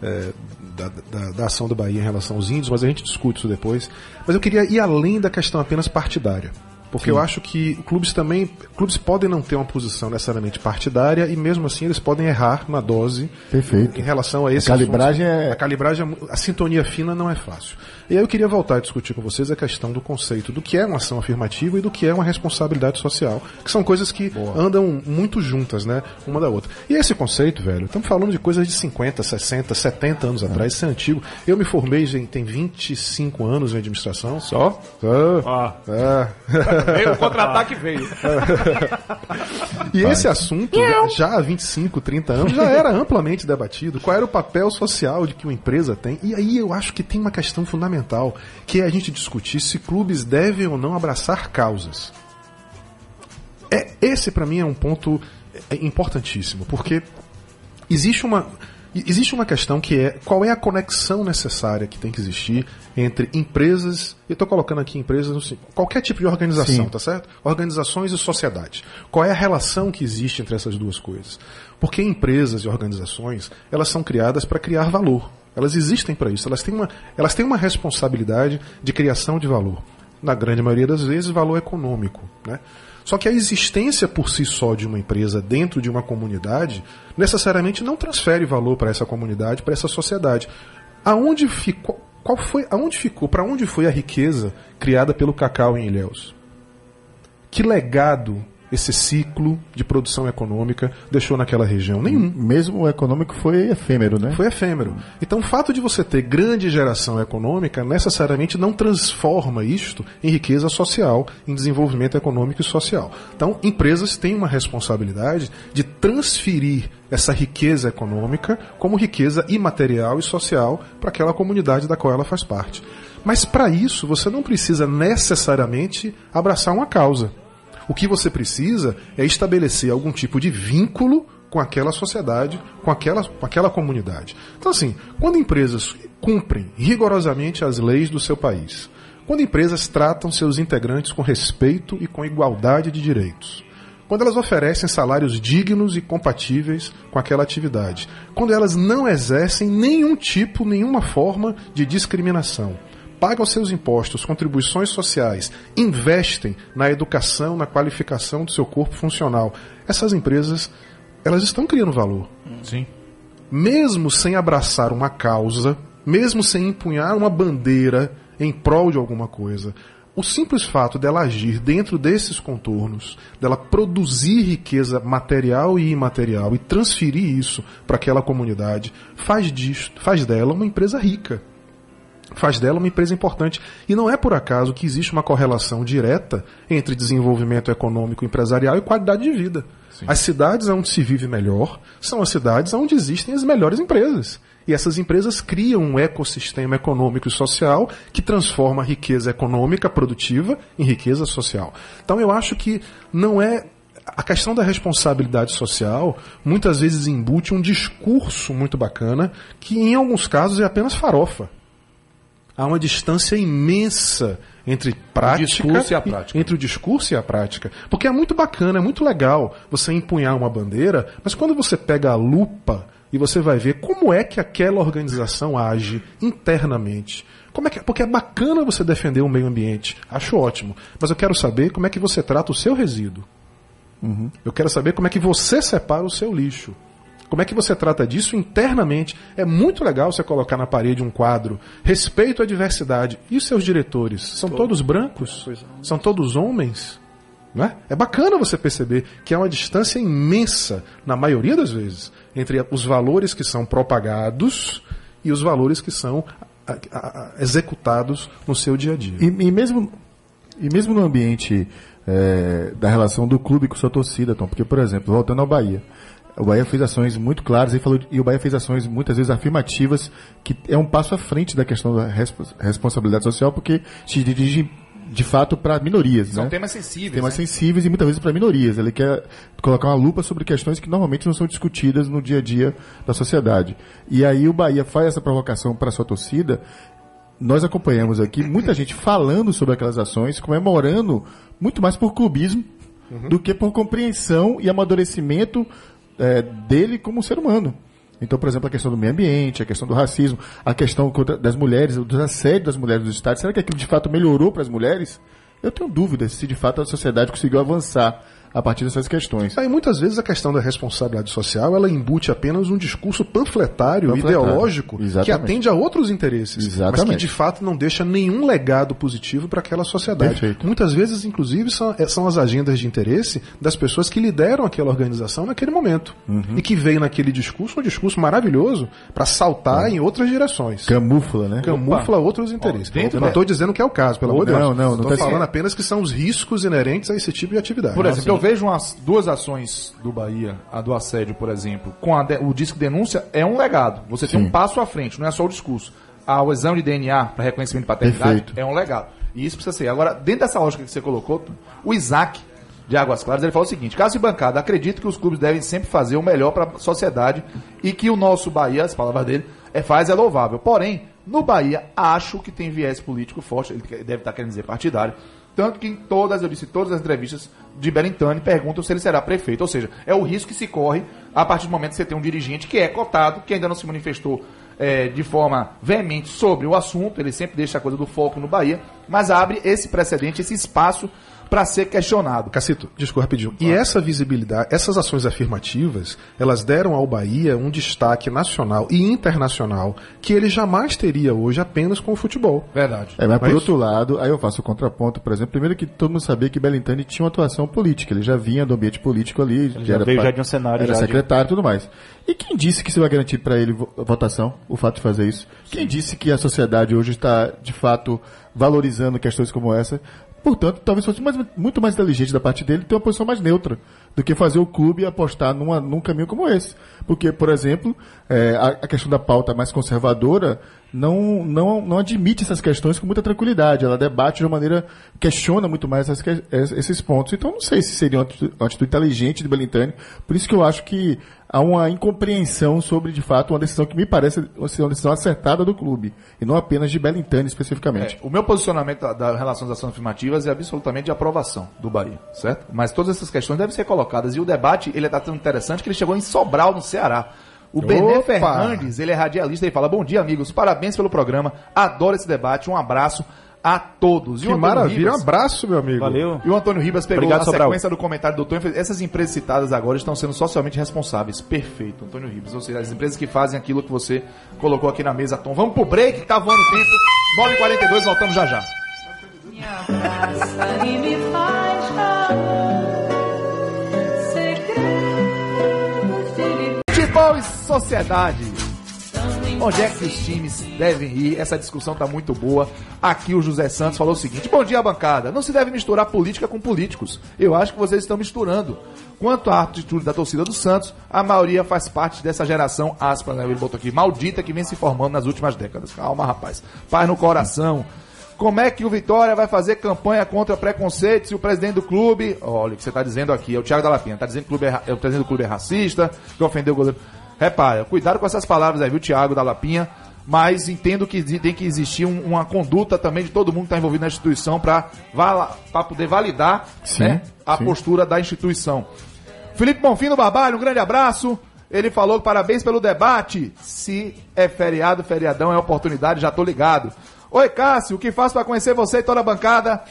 Speaker 7: é, da, da- da ação do Bahia em relação aos índios, mas a gente discute isso depois. Mas eu queria ir além da questão apenas partidária. Porque eu acho que clubes também. Clubes podem não ter uma posição necessariamente partidária e mesmo assim eles podem errar na dose
Speaker 6: Perfeito.
Speaker 7: em relação a esse
Speaker 6: A calibragem
Speaker 7: assunto.
Speaker 6: é-
Speaker 7: A calibragem, a sintonia fina não é fácil. E aí eu queria voltar a discutir com vocês a questão do conceito do que é uma ação afirmativa e do que é uma responsabilidade social, que são coisas que andam muito juntas, né, uma da outra. E esse conceito, velho, estamos falando de coisas de 50, 60, 70 anos atrás, isso é antigo. Eu me formei, gente, tem 25 anos em administração.
Speaker 4: Só?
Speaker 7: Ah, ah.
Speaker 2: Veio, o contra-ataque veio.
Speaker 7: E esse assunto, já há 25, 30 anos, já era amplamente debatido. Qual era o papel social de que uma empresa tem? E aí eu acho que tem uma questão fundamental, que é a gente discutir se clubes devem ou não abraçar causas. É, esse, para mim, é um ponto é, importantíssimo, porque existe uma. Existe uma questão que é qual é a conexão necessária que tem que existir entre empresas, eu estou colocando aqui empresas, qualquer tipo de organização,
Speaker 6: Sim.
Speaker 7: tá certo? Organizações e sociedade. Qual é a relação que existe entre essas duas coisas? Porque empresas e organizações, elas são criadas para criar valor. Elas existem para isso. Elas têm, uma, elas têm uma responsabilidade de criação de valor. Na grande maioria das vezes, valor econômico. Né? Só que a existência por si só de uma empresa dentro de uma comunidade necessariamente não transfere valor para essa comunidade, para essa sociedade. Aonde ficou, qual foi, aonde ficou, para onde foi a riqueza criada pelo Cacau em Ilhéus? Que legado esse ciclo de produção econômica deixou naquela região? Nenhum.
Speaker 6: Mesmo o econômico foi efêmero, né?
Speaker 7: Foi efêmero. Então, o fato de você ter grande geração econômica necessariamente não transforma isto em riqueza social, em desenvolvimento econômico e social. Então, empresas têm uma responsabilidade de transferir essa riqueza econômica como riqueza imaterial e social para aquela comunidade da qual ela faz parte. Mas para isso, você não precisa necessariamente abraçar uma causa. O que você precisa é estabelecer algum tipo de vínculo com aquela sociedade, com aquela, com aquela comunidade. Então, assim, quando empresas cumprem rigorosamente as leis do seu país, quando empresas tratam seus integrantes com respeito e com igualdade de direitos, quando elas oferecem salários dignos e compatíveis com aquela atividade, quando elas não exercem nenhum tipo, nenhuma forma de discriminação, pagam seus impostos, contribuições sociais, investem na educação, na qualificação do seu corpo funcional, essas empresas elas estão criando valor.
Speaker 2: Sim.
Speaker 7: Mesmo sem abraçar uma causa, mesmo sem empunhar uma bandeira em prol de alguma coisa, o simples fato dela agir dentro desses contornos, dela produzir riqueza material e imaterial e transferir isso para aquela comunidade, faz, disso, faz dela uma empresa rica. Faz dela uma empresa importante. E não é por acaso que existe uma correlação direta entre desenvolvimento econômico empresarial e qualidade de vida. As cidades onde se vive melhor são as cidades onde existem as melhores empresas. E essas empresas criam um ecossistema econômico e social que transforma a riqueza econômica produtiva em riqueza social. Então eu acho que não é a questão da responsabilidade social muitas vezes embute um discurso muito bacana que em alguns casos é apenas farofa. Há uma distância imensa entre prática
Speaker 2: e a prática.
Speaker 7: entre o discurso e a prática. Porque é muito bacana, é muito legal você empunhar uma bandeira, mas quando você pega a lupa e você vai ver como é que aquela organização age internamente. Como é que, porque é bacana você defender o meio ambiente, acho ótimo. Mas eu quero saber como é que você trata o seu resíduo. Eu quero saber como é que você separa o seu lixo. Como é que você trata disso internamente? É muito legal você colocar na parede um quadro respeito à diversidade. E os seus diretores? São todos brancos? São todos homens? Não é? é bacana você perceber que há uma distância imensa, na maioria das vezes, entre os valores que são propagados e os valores que são a- a- a- executados no seu dia a dia.
Speaker 6: E, e mesmo, e mesmo no ambiente é, da relação do clube com sua torcida, Tom, porque, por exemplo, voltando ao Bahia, o Bahia fez ações muito claras e, falou, e o Bahia fez ações muitas vezes afirmativas, que é um passo à frente da questão da respo- responsabilidade social, porque se dirige de fato para minorias.
Speaker 2: São
Speaker 6: né?
Speaker 2: temas sensíveis.
Speaker 6: temas
Speaker 2: né?
Speaker 6: sensíveis e muitas vezes para minorias. Ele quer colocar uma lupa sobre questões que normalmente não são discutidas no dia a dia da sociedade. E aí o Bahia faz essa provocação para sua torcida. Nós acompanhamos aqui muita gente falando sobre aquelas ações, comemorando muito mais por clubismo do que por compreensão e amadurecimento eh, dele como ser humano. Então, por exemplo, a questão do meio ambiente, a questão do racismo, a questão das mulheres, do assédio das mulheres dos estados. Será que aquilo de fato melhorou para as mulheres? Eu tenho dúvidas se de fato a sociedade conseguiu avançar a partir dessas questões.
Speaker 7: Aí muitas vezes a questão da responsabilidade social ela embute apenas um discurso panfletário,
Speaker 6: Panfletário.
Speaker 7: ideológico que
Speaker 6: Exatamente.
Speaker 7: atende a outros interesses, mas que
Speaker 6: Exatamente.
Speaker 7: de fato não deixa nenhum legado positivo para aquela sociedade.
Speaker 6: Perfeito.
Speaker 7: Muitas vezes, inclusive, são, eh, são as agendas de interesse das pessoas que lideram aquela organização naquele momento
Speaker 6: Uhum.
Speaker 7: e que veio naquele discurso um discurso maravilhoso para saltar em outras direções.
Speaker 6: Camufla, né?
Speaker 7: Camufla outros interesses.
Speaker 2: dentro
Speaker 7: Eu não estou dizendo que é o caso, pelo amor de
Speaker 6: Não,
Speaker 7: Deus.
Speaker 6: não, não
Speaker 7: Estou
Speaker 6: tá
Speaker 7: falando
Speaker 6: certo.
Speaker 7: apenas que são os riscos inerentes a esse tipo de atividade.
Speaker 2: Por exemplo, eu vejo umas duas ações do Bahia, a do assédio, por exemplo, com de- o disco denúncia, é um legado. Você tem
Speaker 6: Sim.
Speaker 2: um passo à frente, não é só o discurso. Ah, o exame de DNA para reconhecimento de paternidade
Speaker 6: Perfeito.
Speaker 2: é um legado. E isso precisa ser. Agora, dentro dessa lógica que você colocou, o Isaac de Águas Claras, ele falou o seguinte: caso de bancada, acredito que os clubes devem sempre fazer o melhor para a sociedade e que o nosso Bahia, as palavras dele, é, faz é louvável. Porém, no Bahia, acho que tem viés político forte, ele deve estar querendo dizer partidário. Tanto que em todas, eu disse, todas as entrevistas de Belintani perguntam se ele será prefeito. Ou seja, é o risco que se corre a partir do momento que você tem um dirigente que é cotado, que ainda não se manifestou eh, de forma veemente sobre o assunto, ele sempre deixa a coisa do foco no Bahia, mas abre esse precedente, esse espaço para ser questionado.
Speaker 7: Cacito, desculpa rapidinho. E essa visibilidade, essas ações afirmativas, elas deram ao Bahia um destaque nacional e internacional que ele jamais teria hoje apenas com o futebol.
Speaker 2: Verdade.
Speaker 6: É, mas por
Speaker 7: Mas-
Speaker 6: outro lado, aí eu faço o contraponto, por exemplo, primeiro que todo mundo sabia que Belintani tinha uma atuação política, ele já vinha do ambiente político ali, ele
Speaker 4: já veio já de um cenário
Speaker 6: era
Speaker 4: já de-
Speaker 6: secretário e tudo mais. E quem disse que isso vai garantir para ele vo- votação, o fato de fazer isso? Quem disse que a sociedade hoje está, de fato, valorizando questões como essa? Portanto, talvez fosse mais- muito mais inteligente da parte dele ter uma posição mais neutra do que fazer o clube apostar numa- num caminho como esse. Porque, por exemplo, é, a, a questão da pauta mais conservadora não, não, não admite essas questões com muita tranquilidade. Ela debate de uma maneira, questiona muito mais essas esses pontos. Então, não sei se seria uma atitude, inteligente de Belintani. Por isso que eu acho que há uma incompreensão sobre, de fato, uma decisão que me parece uma decisão acertada do clube. E não apenas de Belintani especificamente.
Speaker 2: É, o meu posicionamento da, da relação às ações afirmativas é absolutamente de aprovação do Bahia, certo? Mas todas essas questões devem ser colocadas. E o debate, ele está tão interessante que ele chegou em Sobral, no Ceará. O Benê
Speaker 7: Opa!
Speaker 2: Fernandes, ele é radialista e fala, bom dia, amigos, parabéns pelo programa, adoro esse debate, um abraço a todos. E
Speaker 7: Que maravilha, um
Speaker 2: Ribas-
Speaker 7: abraço, meu amigo.
Speaker 4: Valeu.
Speaker 2: E o Antônio Ribas pegou
Speaker 4: Obrigado,
Speaker 2: a
Speaker 4: Sobral.
Speaker 2: sequência do comentário do Tonho e fez, essas empresas citadas agora estão sendo socialmente responsáveis. Perfeito, Antônio Ribas. Ou seja, as empresas que fazem aquilo que você colocou aqui na mesa, Tom. Vamos pro break, que tá voando o tempo. 9h42, voltamos já já.
Speaker 10: Me abraça e me faz segredos
Speaker 2: Futebol e sociedade. Onde é que os times devem ir? Essa discussão tá muito boa. Aqui o José Santos falou o seguinte: Bom dia, bancada. Não se deve misturar política com políticos. Eu acho que vocês estão misturando. Quanto à atitude da torcida do Santos, a maioria faz parte dessa geração, aspas, né? Ele botou aqui, maldita que vem se formando nas últimas décadas. Calma, rapaz. Paz no coração. Como é que o Vitória vai fazer campanha contra preconceito se o presidente do clube. Olha o que você está dizendo aqui, é o Thiago Dalapinha. Está dizendo que o, clube é, é o presidente do clube é racista, que ofendeu o goleiro. Repara, cuidado com essas palavras aí, viu, Thiago Dalapinha. Mas entendo que tem que existir um- uma conduta também de todo mundo que está envolvido na instituição para poder validar
Speaker 6: Sim,
Speaker 2: né, a
Speaker 6: sim.
Speaker 2: postura da instituição. Felipe Bonfim do Barbalho, um grande abraço. Ele falou parabéns pelo debate. Se é feriado, feriadão é oportunidade, já tô ligado. Oi, Cássio, o que faço para conhecer você e toda a bancada?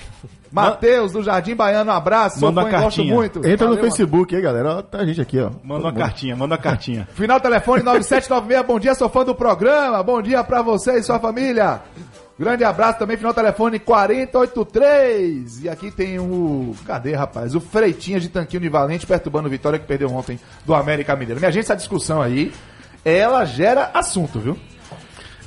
Speaker 2: Matheus, do Jardim Baiano, um abraço.
Speaker 4: Manda uma cartinha.
Speaker 2: muito.
Speaker 6: Entra no
Speaker 2: Valeu,
Speaker 6: Facebook aí, galera. Tá a gente aqui, ó.
Speaker 4: Manda uma
Speaker 6: Todo mundo.
Speaker 4: cartinha, manda uma cartinha.
Speaker 2: Final telefone 9796. Bom dia, sou fã do programa. Bom dia pra você e sua família. Grande abraço também, final telefone 483. E aqui tem o. Cadê, rapaz? O Freitinha de Tanquinho de Valente perturbando o Vitória que perdeu ontem do América Mineiro. Minha gente, essa discussão aí, ela gera assunto, viu?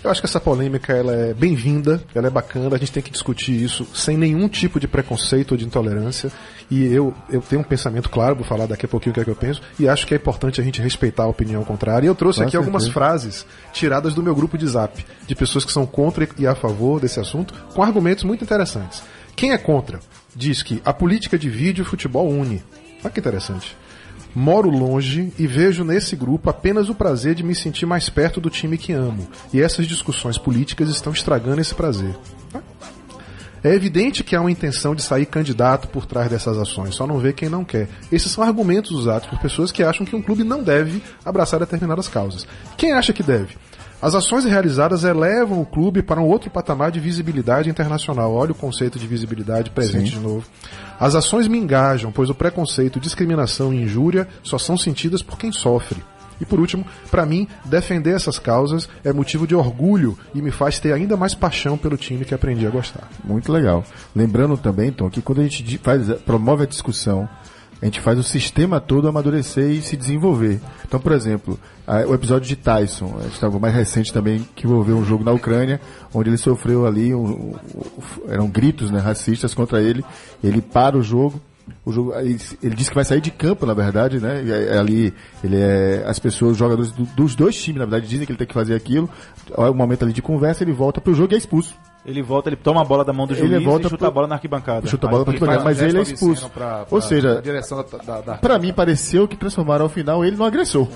Speaker 7: Eu acho que essa polêmica ela é bem-vinda, ela é bacana, a gente tem que discutir isso sem nenhum tipo de preconceito ou de intolerância. E eu, eu tenho um pensamento claro, vou falar daqui a pouquinho o que é que eu penso, e acho que é importante a gente respeitar a opinião contrária. E eu trouxe
Speaker 6: Com
Speaker 7: aqui algumas
Speaker 6: certeza.
Speaker 7: frases tiradas do meu grupo de zap, de pessoas que são contra e a favor desse assunto, com argumentos muito interessantes. Quem é contra diz que a política divide e o futebol une. Olha que interessante. Moro longe e vejo nesse grupo apenas o prazer de me sentir mais perto do time que amo. E essas discussões políticas estão estragando esse prazer. É evidente que há uma intenção de sair candidato por trás dessas ações, só não vê quem não quer. Esses são argumentos usados por pessoas que acham que um clube não deve abraçar determinadas causas. Quem acha que deve? As ações realizadas elevam o clube para um outro patamar de visibilidade internacional. Olha o conceito de visibilidade presente de novo. As ações me engajam, pois o preconceito, discriminação e injúria só são sentidas por quem sofre. E por último, para mim, defender essas causas é motivo de orgulho e me faz ter ainda mais paixão pelo time que aprendi a gostar.
Speaker 6: Muito legal. Lembrando também, Tom, que quando a gente faz, promove a discussão, a gente faz o sistema todo amadurecer e se desenvolver. Então, por exemplo, a- o episódio de Tyson, gente estava mais recente também, que envolveu um jogo na Ucrânia, onde ele sofreu ali, um- um- eram gritos né, racistas contra ele, ele para o jogo, o jogo, ele, ele que vai sair de campo, na verdade, né? E ali, ele é, as pessoas, os jogadores do- dos dois times, na verdade, dizem que ele tem que fazer aquilo. É um momento ali de conversa, ele volta pro jogo e é expulso.
Speaker 4: Ele volta, ele toma a bola da mão do juiz
Speaker 6: Ele volta
Speaker 4: e chuta
Speaker 6: pro-
Speaker 4: a bola na arquibancada.
Speaker 6: Chuta a bola pra
Speaker 2: Ele
Speaker 6: arquibancada, mas ele é expulso.
Speaker 2: obsceno pra-
Speaker 6: Ou
Speaker 2: pra-
Speaker 6: seja,
Speaker 2: pra direção da, da, da-
Speaker 6: Pra mim pareceu que transformaram ao final ele no agressor.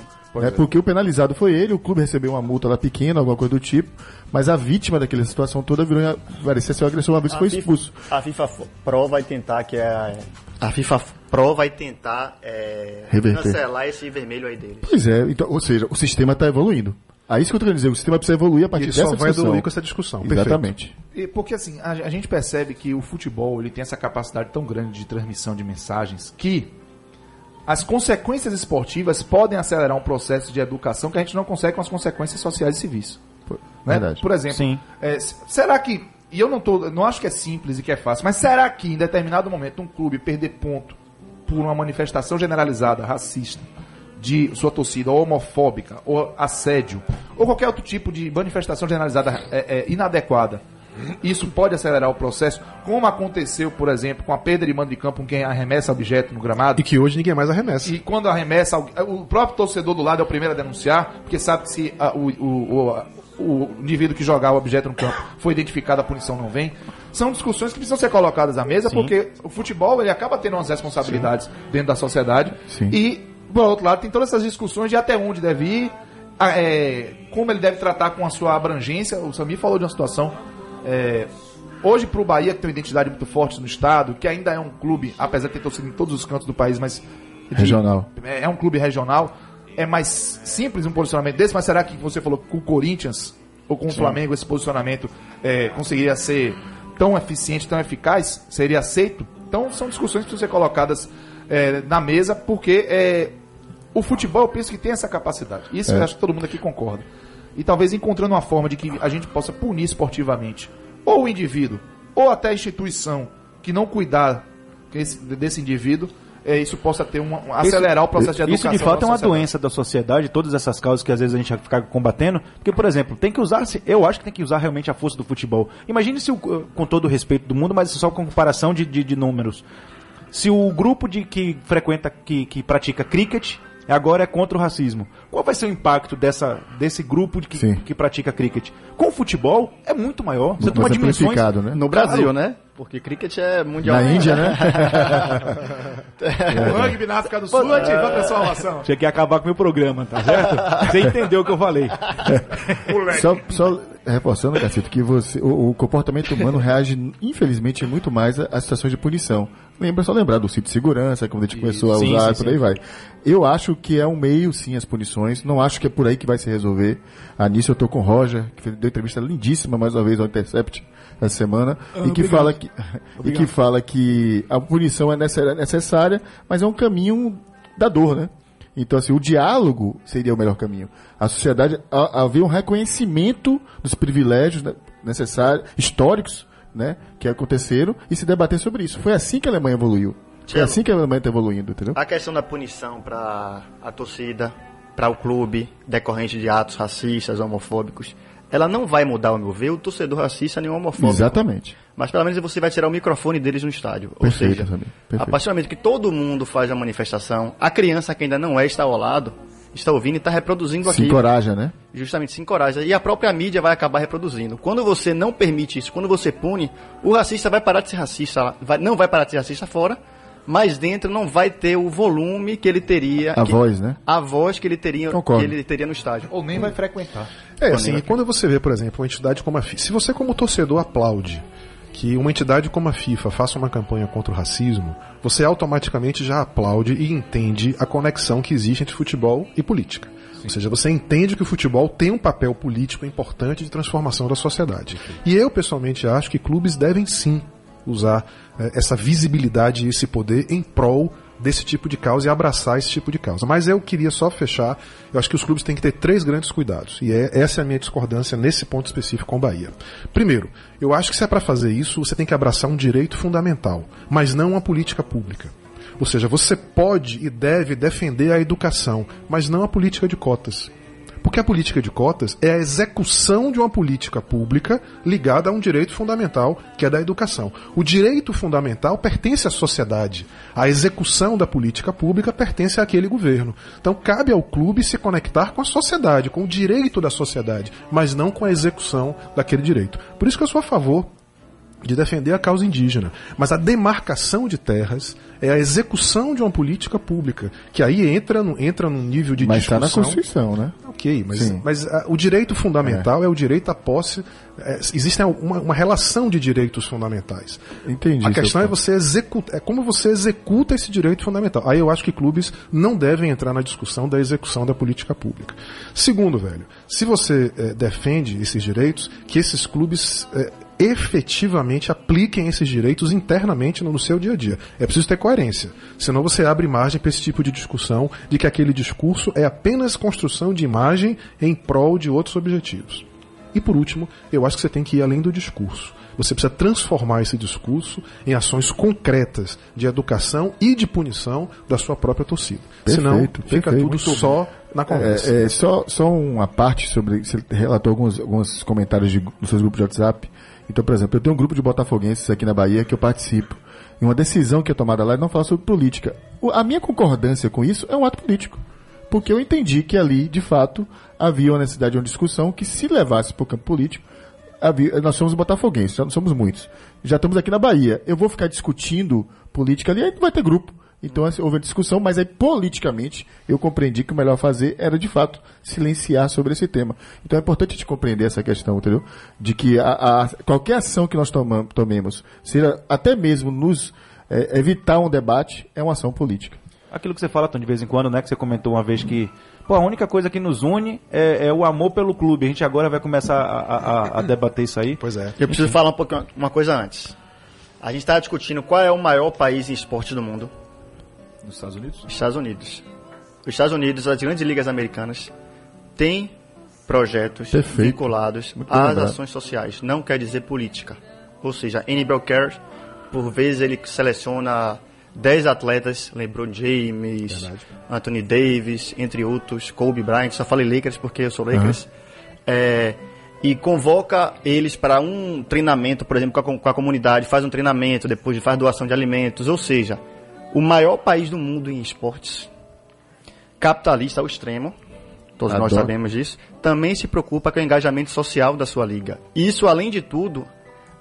Speaker 6: É porque o penalizado foi ele, o clube recebeu uma multa lá pequena, alguma coisa do tipo, mas a vítima daquela situação toda virou, parecia ser o agressor uma vez que foi expulso.
Speaker 8: A FIFA Pro vai tentar que é a FIFA Pro vai tentar é,
Speaker 6: Reverter.
Speaker 8: cancelar esse vermelho aí deles.
Speaker 6: Pois é, então, ou seja, o sistema está evoluindo. É isso que eu querendo dizer, o sistema precisa evoluir a partir
Speaker 7: E
Speaker 6: dessa
Speaker 7: só vai
Speaker 6: discussão.
Speaker 7: evoluir com essa discussão.
Speaker 6: Exatamente.
Speaker 2: E Porque assim, a, a gente percebe que o futebol ele tem essa capacidade tão grande de transmissão de mensagens que as consequências esportivas podem acelerar um processo de educação que a gente não consegue com as consequências sociais e civis. Né?
Speaker 6: Verdade.
Speaker 2: Por exemplo,
Speaker 4: Sim.
Speaker 2: é, será que, e eu não, tô, não acho que é simples e que é fácil, mas será que em determinado momento um clube perder ponto por uma manifestação generalizada, racista, de sua torcida, ou homofóbica, ou assédio, ou qualquer outro tipo de manifestação generalizada é, é, inadequada, isso pode acelerar o processo, como aconteceu, por exemplo, com a perda de mando de campo com quem arremessa objeto no gramado.
Speaker 7: E que hoje ninguém mais arremessa.
Speaker 2: E quando arremessa, o próprio torcedor do lado é o primeiro a denunciar, porque sabe que se ah, o, o, o, a- o indivíduo que jogar o objeto no campo foi identificado, a punição não vem. São discussões que precisam ser colocadas à mesa, porque o futebol ele acaba tendo umas responsabilidades dentro da sociedade.
Speaker 6: Sim.
Speaker 2: E, por outro lado, tem todas essas discussões de até onde deve ir, é, como ele deve tratar com a sua abrangência. O Samir falou de uma situação. é, Hoje, para o Bahia, que tem uma identidade muito forte no estado, que ainda é um clube, apesar de ter torcido em todos os cantos do país, mas. de-
Speaker 6: Regional.
Speaker 2: é é um clube regional. É mais simples um posicionamento desse, mas será que você falou que com o Corinthians ou com o Flamengo esse posicionamento é, conseguiria ser tão eficiente, tão eficaz? Seria aceito? Então são discussões que precisam ser colocadas é, na mesa, porque é, o futebol eu penso que tem essa capacidade. Isso
Speaker 6: É.
Speaker 2: eu acho que todo mundo aqui concorda. E talvez encontrando uma forma de que a gente possa punir esportivamente ou o indivíduo, ou até a instituição que não cuidar desse, indivíduo, é, isso possa ter um- acelerar o processo de educação.
Speaker 4: Isso de fato é uma doença da sociedade, todas essas causas que às vezes a gente fica combatendo. Porque, por exemplo, tem que usar, eu acho que tem que usar realmente a força do futebol. Imagine se, o- com todo o respeito do mundo, mas só com comparação de, de, de números. Se o grupo de que frequenta, que, que pratica cricket, agora é contra o racismo. Qual vai ser o impacto dessa, desse grupo de que,
Speaker 6: Sim.
Speaker 4: que pratica cricket? Com o futebol, é muito maior. Você
Speaker 6: Muito
Speaker 4: toma dimensões.
Speaker 6: né?
Speaker 8: No Brasil, né? Porque cricket é mundial.
Speaker 6: Na Índia, né?
Speaker 2: O rugby na África do Sul é ativando a transformação.
Speaker 4: Tinha que acabar com o meu programa, tá certo? Você entendeu o que eu falei.
Speaker 6: Só, só reforçando, Cacito, que você, o, o comportamento humano reage, infelizmente, muito mais a situações de punição. Lembra só lembrar do cinto de segurança, quando a gente começou a
Speaker 4: Sim,
Speaker 6: usar,
Speaker 4: sim,
Speaker 6: por aí
Speaker 4: sim.
Speaker 6: vai. Eu acho que é um meio, sim, as punições. Não acho que é por aí que vai se resolver. Ah, nisso eu tô com o Roger, que deu entrevista lindíssima, mais uma vez, ao Intercept, essa semana, e que fala que, e que fala que a punição é necessária- necessária, mas é um caminho da dor, né? Então, assim, o diálogo seria o melhor caminho. A sociedade, a- haver um reconhecimento dos privilégios né, necessários, históricos, né, que aconteceram, e se debater sobre isso. Foi assim que a Alemanha evoluiu. Foi assim que a Alemanha está evoluindo, entendeu?
Speaker 8: A questão da punição para a torcida, para o clube, decorrente de atos racistas, homofóbicos, ela não vai mudar, ao meu ver, o torcedor racista nem o homofóbico.
Speaker 6: Exatamente.
Speaker 8: Mas pelo menos você vai tirar o microfone deles no estádio.
Speaker 6: Perfeito,
Speaker 8: Ou seja, a partir do momento que todo mundo faz a manifestação, a criança que ainda não é, está ao lado, está ouvindo e está reproduzindo
Speaker 6: Se
Speaker 8: aquilo.
Speaker 6: encoraja, né?
Speaker 8: Justamente se encoraja. E a própria mídia vai acabar reproduzindo. Quando você não permite isso, quando você pune, o racista vai parar de ser racista, lá- vai- não vai parar de ser racista fora, mas dentro não vai ter o volume que ele teria.
Speaker 6: A
Speaker 8: que-
Speaker 6: voz, né?
Speaker 8: A voz que ele teria, que
Speaker 6: Concordo.
Speaker 8: ele teria no estádio.
Speaker 2: Ou nem vai frequentar.
Speaker 7: É, assim, quando você vê, por exemplo, uma entidade como a FIFA, se você como torcedor aplaude que uma entidade como a FIFA faça uma campanha contra o racismo, você automaticamente já aplaude e entende a conexão que existe entre futebol e política. Ou seja, você entende que o futebol tem um papel político importante de transformação da sociedade. E eu, pessoalmente, acho que clubes devem sim usar eh, essa visibilidade e esse poder em prol desse tipo de causa e abraçar esse tipo de causa. Mas eu queria só fechar, eu acho que os clubes têm que ter três grandes cuidados, e é, essa é a minha discordância nesse ponto específico com o Bahia. Primeiro, eu acho que se é para fazer isso, você tem que abraçar um direito fundamental, mas não uma política pública. Ou seja, você pode e deve defender a educação, mas não a política de cotas. Porque a política de cotas é a execução de uma política pública ligada a um direito fundamental, que é da educação. O direito fundamental pertence à sociedade. A execução da política pública pertence àquele governo. Então cabe ao clube se conectar com a sociedade, com o direito da sociedade, mas não com a execução daquele direito. Por isso que eu sou a favor de defender a causa indígena. Mas a demarcação de terras é a execução de uma política pública, que aí entra, no, entra num nível de
Speaker 6: Mas está na
Speaker 7: discussão.
Speaker 6: Constituição, né?
Speaker 7: Ok, mas,
Speaker 6: Sim.
Speaker 7: mas ah, o direito fundamental é, o direito à posse. é, existe uma, uma relação de direitos fundamentais.
Speaker 6: Entendi.
Speaker 7: A questão é você executa, é como você executa esse direito fundamental. Aí eu acho que clubes não devem entrar na discussão da execução da política pública. Segundo, velho, se você eh, defende esses direitos, que esses clubes eh, efetivamente apliquem esses direitos internamente no, seu dia a dia. É preciso ter coerência. Senão você abre margem para esse tipo de discussão de que aquele discurso é apenas construção de imagem em prol de outros objetivos. E por último, eu acho que você tem que ir além do discurso. Você precisa transformar esse discurso em ações concretas de educação e de punição da sua própria torcida. Senão,
Speaker 6: Perfeito,
Speaker 7: fica
Speaker 6: perfeito.
Speaker 7: tudo só na conversa.
Speaker 6: É, é, só, só uma parte sobre. Você relatou alguns, alguns comentários de, nos seus grupos de WhatsApp. Então, por exemplo, eu tenho um grupo de botafoguenses aqui na Bahia que eu participo. E uma decisão que é tomada lá é não falar sobre política. A minha concordância com isso é um ato político. Porque eu entendi que ali, de fato, havia uma necessidade de uma discussão que, se levasse para o campo político, nós somos botafoguenses, somos muitos. Já estamos aqui na Bahia. Eu vou ficar discutindo política ali, aí não vai ter grupo. Então assim, houve a discussão, mas aí politicamente eu compreendi que o melhor fazer era de fato silenciar sobre esse tema. Então é importante a gente compreender essa questão, entendeu? De que a, a- qualquer ação que nós tomam- tomemos, seja até mesmo nos eh, evitar um debate, é uma ação política.
Speaker 4: Aquilo que você fala, Tom, de vez em quando, né? Que você comentou uma vez que. Pô, a única coisa que nos une é, é o amor pelo clube. A gente agora vai começar a, a- a- a debater isso aí.
Speaker 7: Pois é.
Speaker 8: Eu preciso falar um pouquinho, uma coisa antes. A gente está discutindo qual é o maior país em esporte do mundo.
Speaker 4: Nos Estados Unidos?
Speaker 8: Estados Unidos. Os Estados Unidos, as grandes ligas americanas, têm projetos
Speaker 6: Perfeito.
Speaker 8: vinculados
Speaker 6: Muito
Speaker 8: às
Speaker 6: lembrado.
Speaker 8: ações sociais. Não quer dizer política. Ou seja, NBL Cares, por vezes ele seleciona 10 atletas, LeBron James, Anthony Davis, entre outros, Kobe Bryant, só falei Lakers porque eu sou Lakers. É, e convoca eles para um treinamento, por exemplo, com a, com a comunidade, faz um treinamento, depois faz doação de alimentos, ou seja, o maior país do mundo em esportes, capitalista ao extremo, todos nós
Speaker 6: Adoro.
Speaker 8: sabemos disso, também se preocupa com o engajamento social da sua liga. Isso, além de tudo,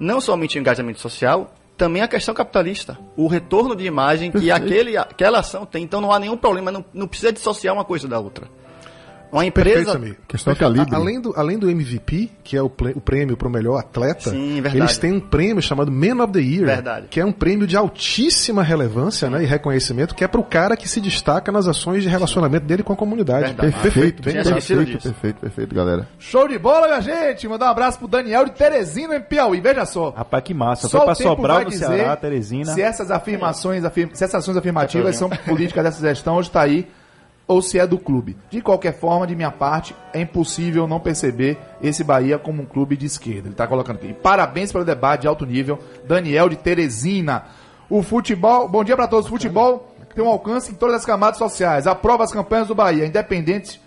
Speaker 8: não somente o engajamento social, também a questão capitalista. O retorno de imagem que aquele, aquela ação tem. Então não há nenhum problema, não, não precisa dissociar uma coisa da outra. Uma
Speaker 7: Perfeito,
Speaker 8: empresa.
Speaker 7: Samir.
Speaker 6: Questão
Speaker 7: Perfeito.
Speaker 6: calibre.
Speaker 7: A- Além do, além do MVP, que é o, prêmio para o melhor atleta,
Speaker 8: Sim,
Speaker 7: eles têm um prêmio chamado Man of the Year,
Speaker 8: Verdade.
Speaker 7: que é um prêmio de altíssima relevância né, e reconhecimento, que é para o cara que se destaca nas ações de relacionamento dele com a comunidade.
Speaker 8: Verdade.
Speaker 6: Perfeito,
Speaker 7: bem
Speaker 6: perfeito, perfeito, perfeito, galera.
Speaker 2: Show de bola, minha gente! Mandar um abraço pro Daniel de Teresina, em Piauí. Veja só.
Speaker 4: Rapaz, que massa.
Speaker 2: Só
Speaker 4: Foi pra
Speaker 2: vai
Speaker 4: no
Speaker 2: dizer
Speaker 4: Ceará, Teresina.
Speaker 2: Se essas afirmações, afirma- se essas ações afirmativas são políticas dessa gestão, hoje está aí, ou se é do clube. De qualquer forma, de minha parte, é impossível não perceber esse Bahia como um clube de esquerda. Ele está colocando aqui. Parabéns pelo debate de alto nível, Daniel de Teresina. O futebol, bom dia para todos. O futebol tem um alcance em todas as camadas sociais. Aprova as campanhas do Bahia, independente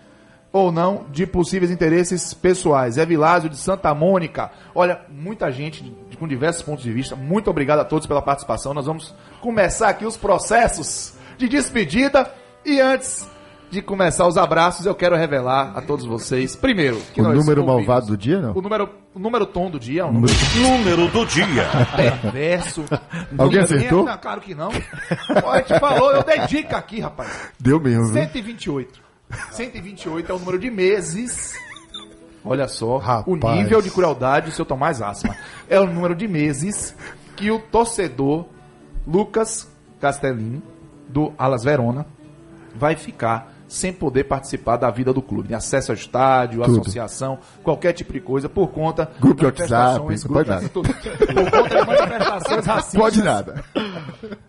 Speaker 2: ou não de possíveis interesses pessoais. É Vilásio de Santa Mônica. Olha, muita gente com diversos pontos de vista. Muito obrigado a todos pela participação. Nós vamos começar aqui os processos de despedida. E antes de começar os abraços, eu quero revelar a todos vocês, primeiro, que
Speaker 6: O
Speaker 2: nós
Speaker 6: número
Speaker 2: ouvimos-
Speaker 6: malvado do dia, não?
Speaker 2: O número, o número tom do dia, é um número
Speaker 1: Número do dia.
Speaker 2: perverso.
Speaker 6: Alguém acertou?
Speaker 2: Não, claro que não. A gente falou, eu dei dica aqui, rapaz.
Speaker 6: Deu mesmo, viu?
Speaker 2: 128. 128 é o número de meses. Olha só,
Speaker 7: Rapaz.
Speaker 2: o nível de crueldade do seu Tomás Asma. É o número de meses que o torcedor Lucas Castellin, do Alas Verona, vai ficar sem poder participar da vida do clube. Tem acesso ao estádio,
Speaker 6: Tudo.
Speaker 2: associação, qualquer tipo de coisa, por conta
Speaker 6: Grupo de
Speaker 2: manifestações-
Speaker 6: WhatsApp, não pode
Speaker 2: grupo- tudo. Por conta de manifestações racistas
Speaker 6: Pode nada.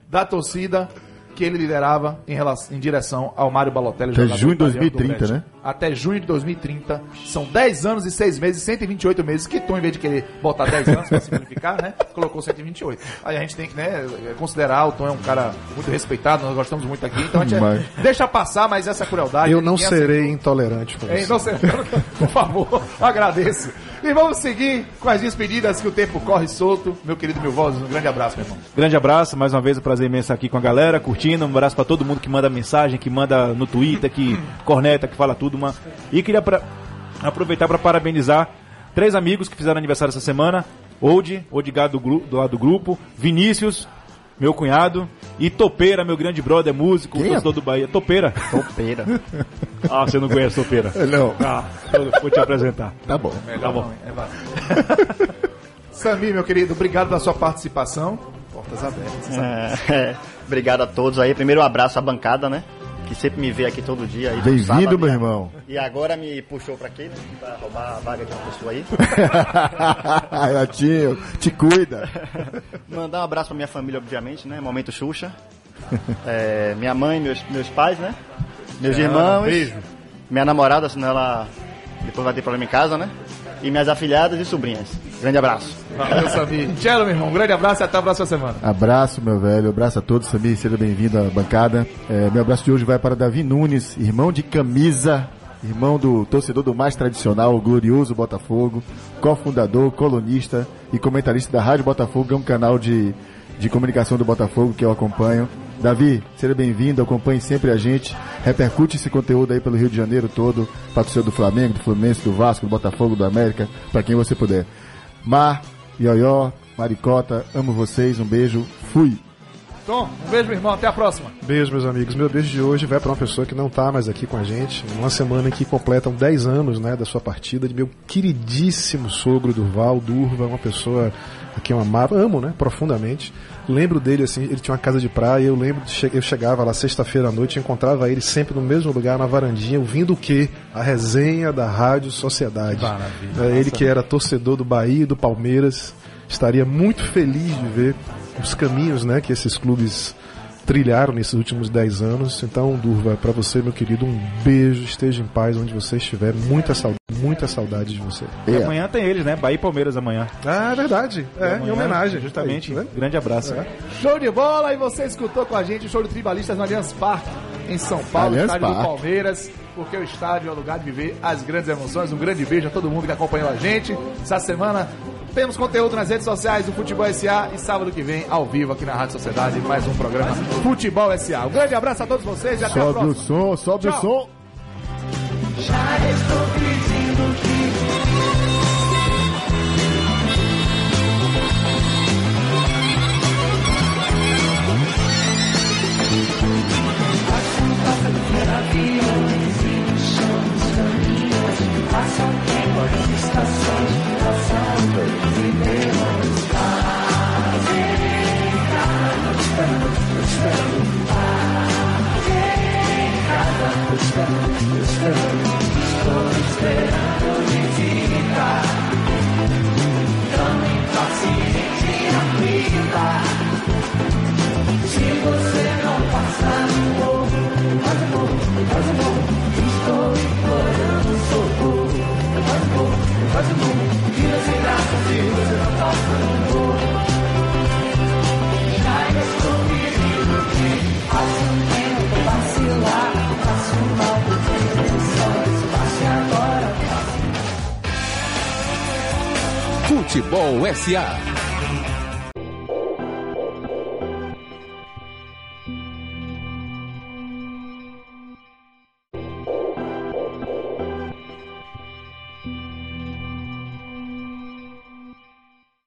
Speaker 2: da torcida que ele liderava em, relação, em direção ao Mário Balotelli.
Speaker 6: Até junho de
Speaker 2: italiano do
Speaker 6: 2030,
Speaker 2: Brest.
Speaker 6: né?
Speaker 2: Até junho de 2030. São 10 anos e 6 meses, 128 meses. Que Tom, em vez de querer botar 10 anos pra simplificar, né? Colocou 128. Aí a gente tem que né, considerar, o Tom é um cara muito respeitado, nós gostamos muito aqui. Então a gente
Speaker 6: Mas-
Speaker 2: deixa passar, mas essa crueldade...
Speaker 7: Eu não serei intolerante com isso.
Speaker 2: não sei, por favor, agradeço. E vamos seguir com as despedidas que o tempo corre solto. Meu querido Milvoz, um grande abraço, meu irmão.
Speaker 4: Grande abraço, mais uma vez, um prazer imenso aqui com a galera, curtindo. Um abraço pra todo mundo que manda mensagem, que manda no Twitter, que corneta, que fala tudo. Uma... E queria pra- aproveitar para parabenizar três amigos que fizeram aniversário essa semana: Old, Odgar do, do lado do grupo, Vinícius, meu cunhado, e Topeira, meu grande brother, músico,
Speaker 6: Quem é?
Speaker 4: torcedor do Bahia. Topeira.
Speaker 8: Topeira.
Speaker 4: Ah, você não conhece Topeira?
Speaker 6: Não,
Speaker 4: Ah, eu vou te apresentar.
Speaker 6: tá bom.
Speaker 2: Tá bom. Samir, meu querido, obrigado pela sua participação. Portas abertas.
Speaker 8: É, é. Obrigado a todos aí. Primeiro um abraço à bancada, né? Que sempre me vê aqui todo dia.
Speaker 6: Bem-vindo, meu
Speaker 8: e-
Speaker 6: irmão.
Speaker 8: E agora me puxou pra quê, né? Pra roubar a vaga de uma pessoa aí.
Speaker 6: Ratinho, te cuida.
Speaker 8: Mandar um abraço pra minha família, obviamente, né? Momento Xuxa. É, minha mãe, meus, meus pais, né? Meus irmãos.
Speaker 2: beijo.
Speaker 8: Minha namorada, senão ela depois vai ter problema em casa, né? E minhas afilhadas e sobrinhas. Grande abraço.
Speaker 2: Valeu, Samir. Tchelo, meu irmão. Um grande abraço e até a próxima semana.
Speaker 6: Abraço, meu velho. Abraço a todos. Samir, seja bem-vindo à bancada. É, meu abraço de hoje vai para Davi Nunes, irmão de camisa, irmão do torcedor do mais tradicional, o glorioso Botafogo, cofundador, colunista e comentarista da Rádio Botafogo, que é um canal de, de comunicação do Botafogo que eu acompanho. Davi, seja bem-vindo, acompanhe sempre a gente, repercute esse conteúdo aí pelo Rio de Janeiro todo, para o do Flamengo, do Fluminense, do Vasco, do Botafogo, do América, para quem você puder. Mar, Ioió, Maricota, amo vocês, um beijo, fui!
Speaker 2: Tom, um beijo, meu irmão. Até a próxima.
Speaker 7: Beijo, meus amigos. Meu beijo de hoje vai para uma pessoa que não tá mais aqui com a gente. Uma semana em que completam 10 anos né, da sua partida, de meu queridíssimo sogro Durval, Durva, uma pessoa a quem eu amava, amo, né, profundamente. Lembro dele assim, ele tinha uma casa de praia, eu lembro, de eu chegava lá sexta-feira à noite, encontrava ele sempre no mesmo lugar, na varandinha, ouvindo o quê? A resenha da Rádio Sociedade.
Speaker 2: Maravilha.
Speaker 7: É, ele que era torcedor do Bahia e do Palmeiras, estaria muito feliz de ver os caminhos né, que esses clubes trilharam nesses últimos 10 anos. Então, Durva, para você, meu querido, um beijo, esteja em paz onde você estiver. Muita saudade, muita saudade de você.
Speaker 4: E amanhã tem eles, né? Bahia e Palmeiras amanhã.
Speaker 7: Ah, verdade. É, em
Speaker 4: Amanhã,
Speaker 7: homenagem.
Speaker 4: Justamente.
Speaker 7: Aí, vendo?
Speaker 4: Grande abraço.
Speaker 2: Show de bola e você escutou com a gente o show de tribalistas no Allianz Parque, em São Paulo,
Speaker 6: Allianz
Speaker 2: estádio do
Speaker 6: Parque.
Speaker 2: Palmeiras, porque o estádio é o lugar de viver as grandes emoções. Um grande beijo a todo mundo que acompanhou a gente. Essa semana temos conteúdo nas redes sociais do Futebol SA e sábado que vem, ao vivo aqui na Rádio Sociedade, mais um programa Futebol SA. Um grande abraço a todos vocês e até a
Speaker 6: Sobe o
Speaker 2: próxima.
Speaker 6: som, sobe o
Speaker 2: Tchau.
Speaker 6: som.
Speaker 10: Já estou pedindo que estou esperando de ficar. Tão impaciente a vida. Se você não passar um pouco, faz um pouco, faz um pouco. Estou implorando socorro. Faz um pouco, faz um pouco. Tira sem graça se você não passar.
Speaker 1: Futebol SA.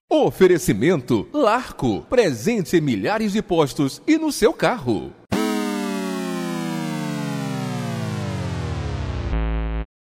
Speaker 1: Oferecimento Larco. Presente em milhares de postos e no seu carro.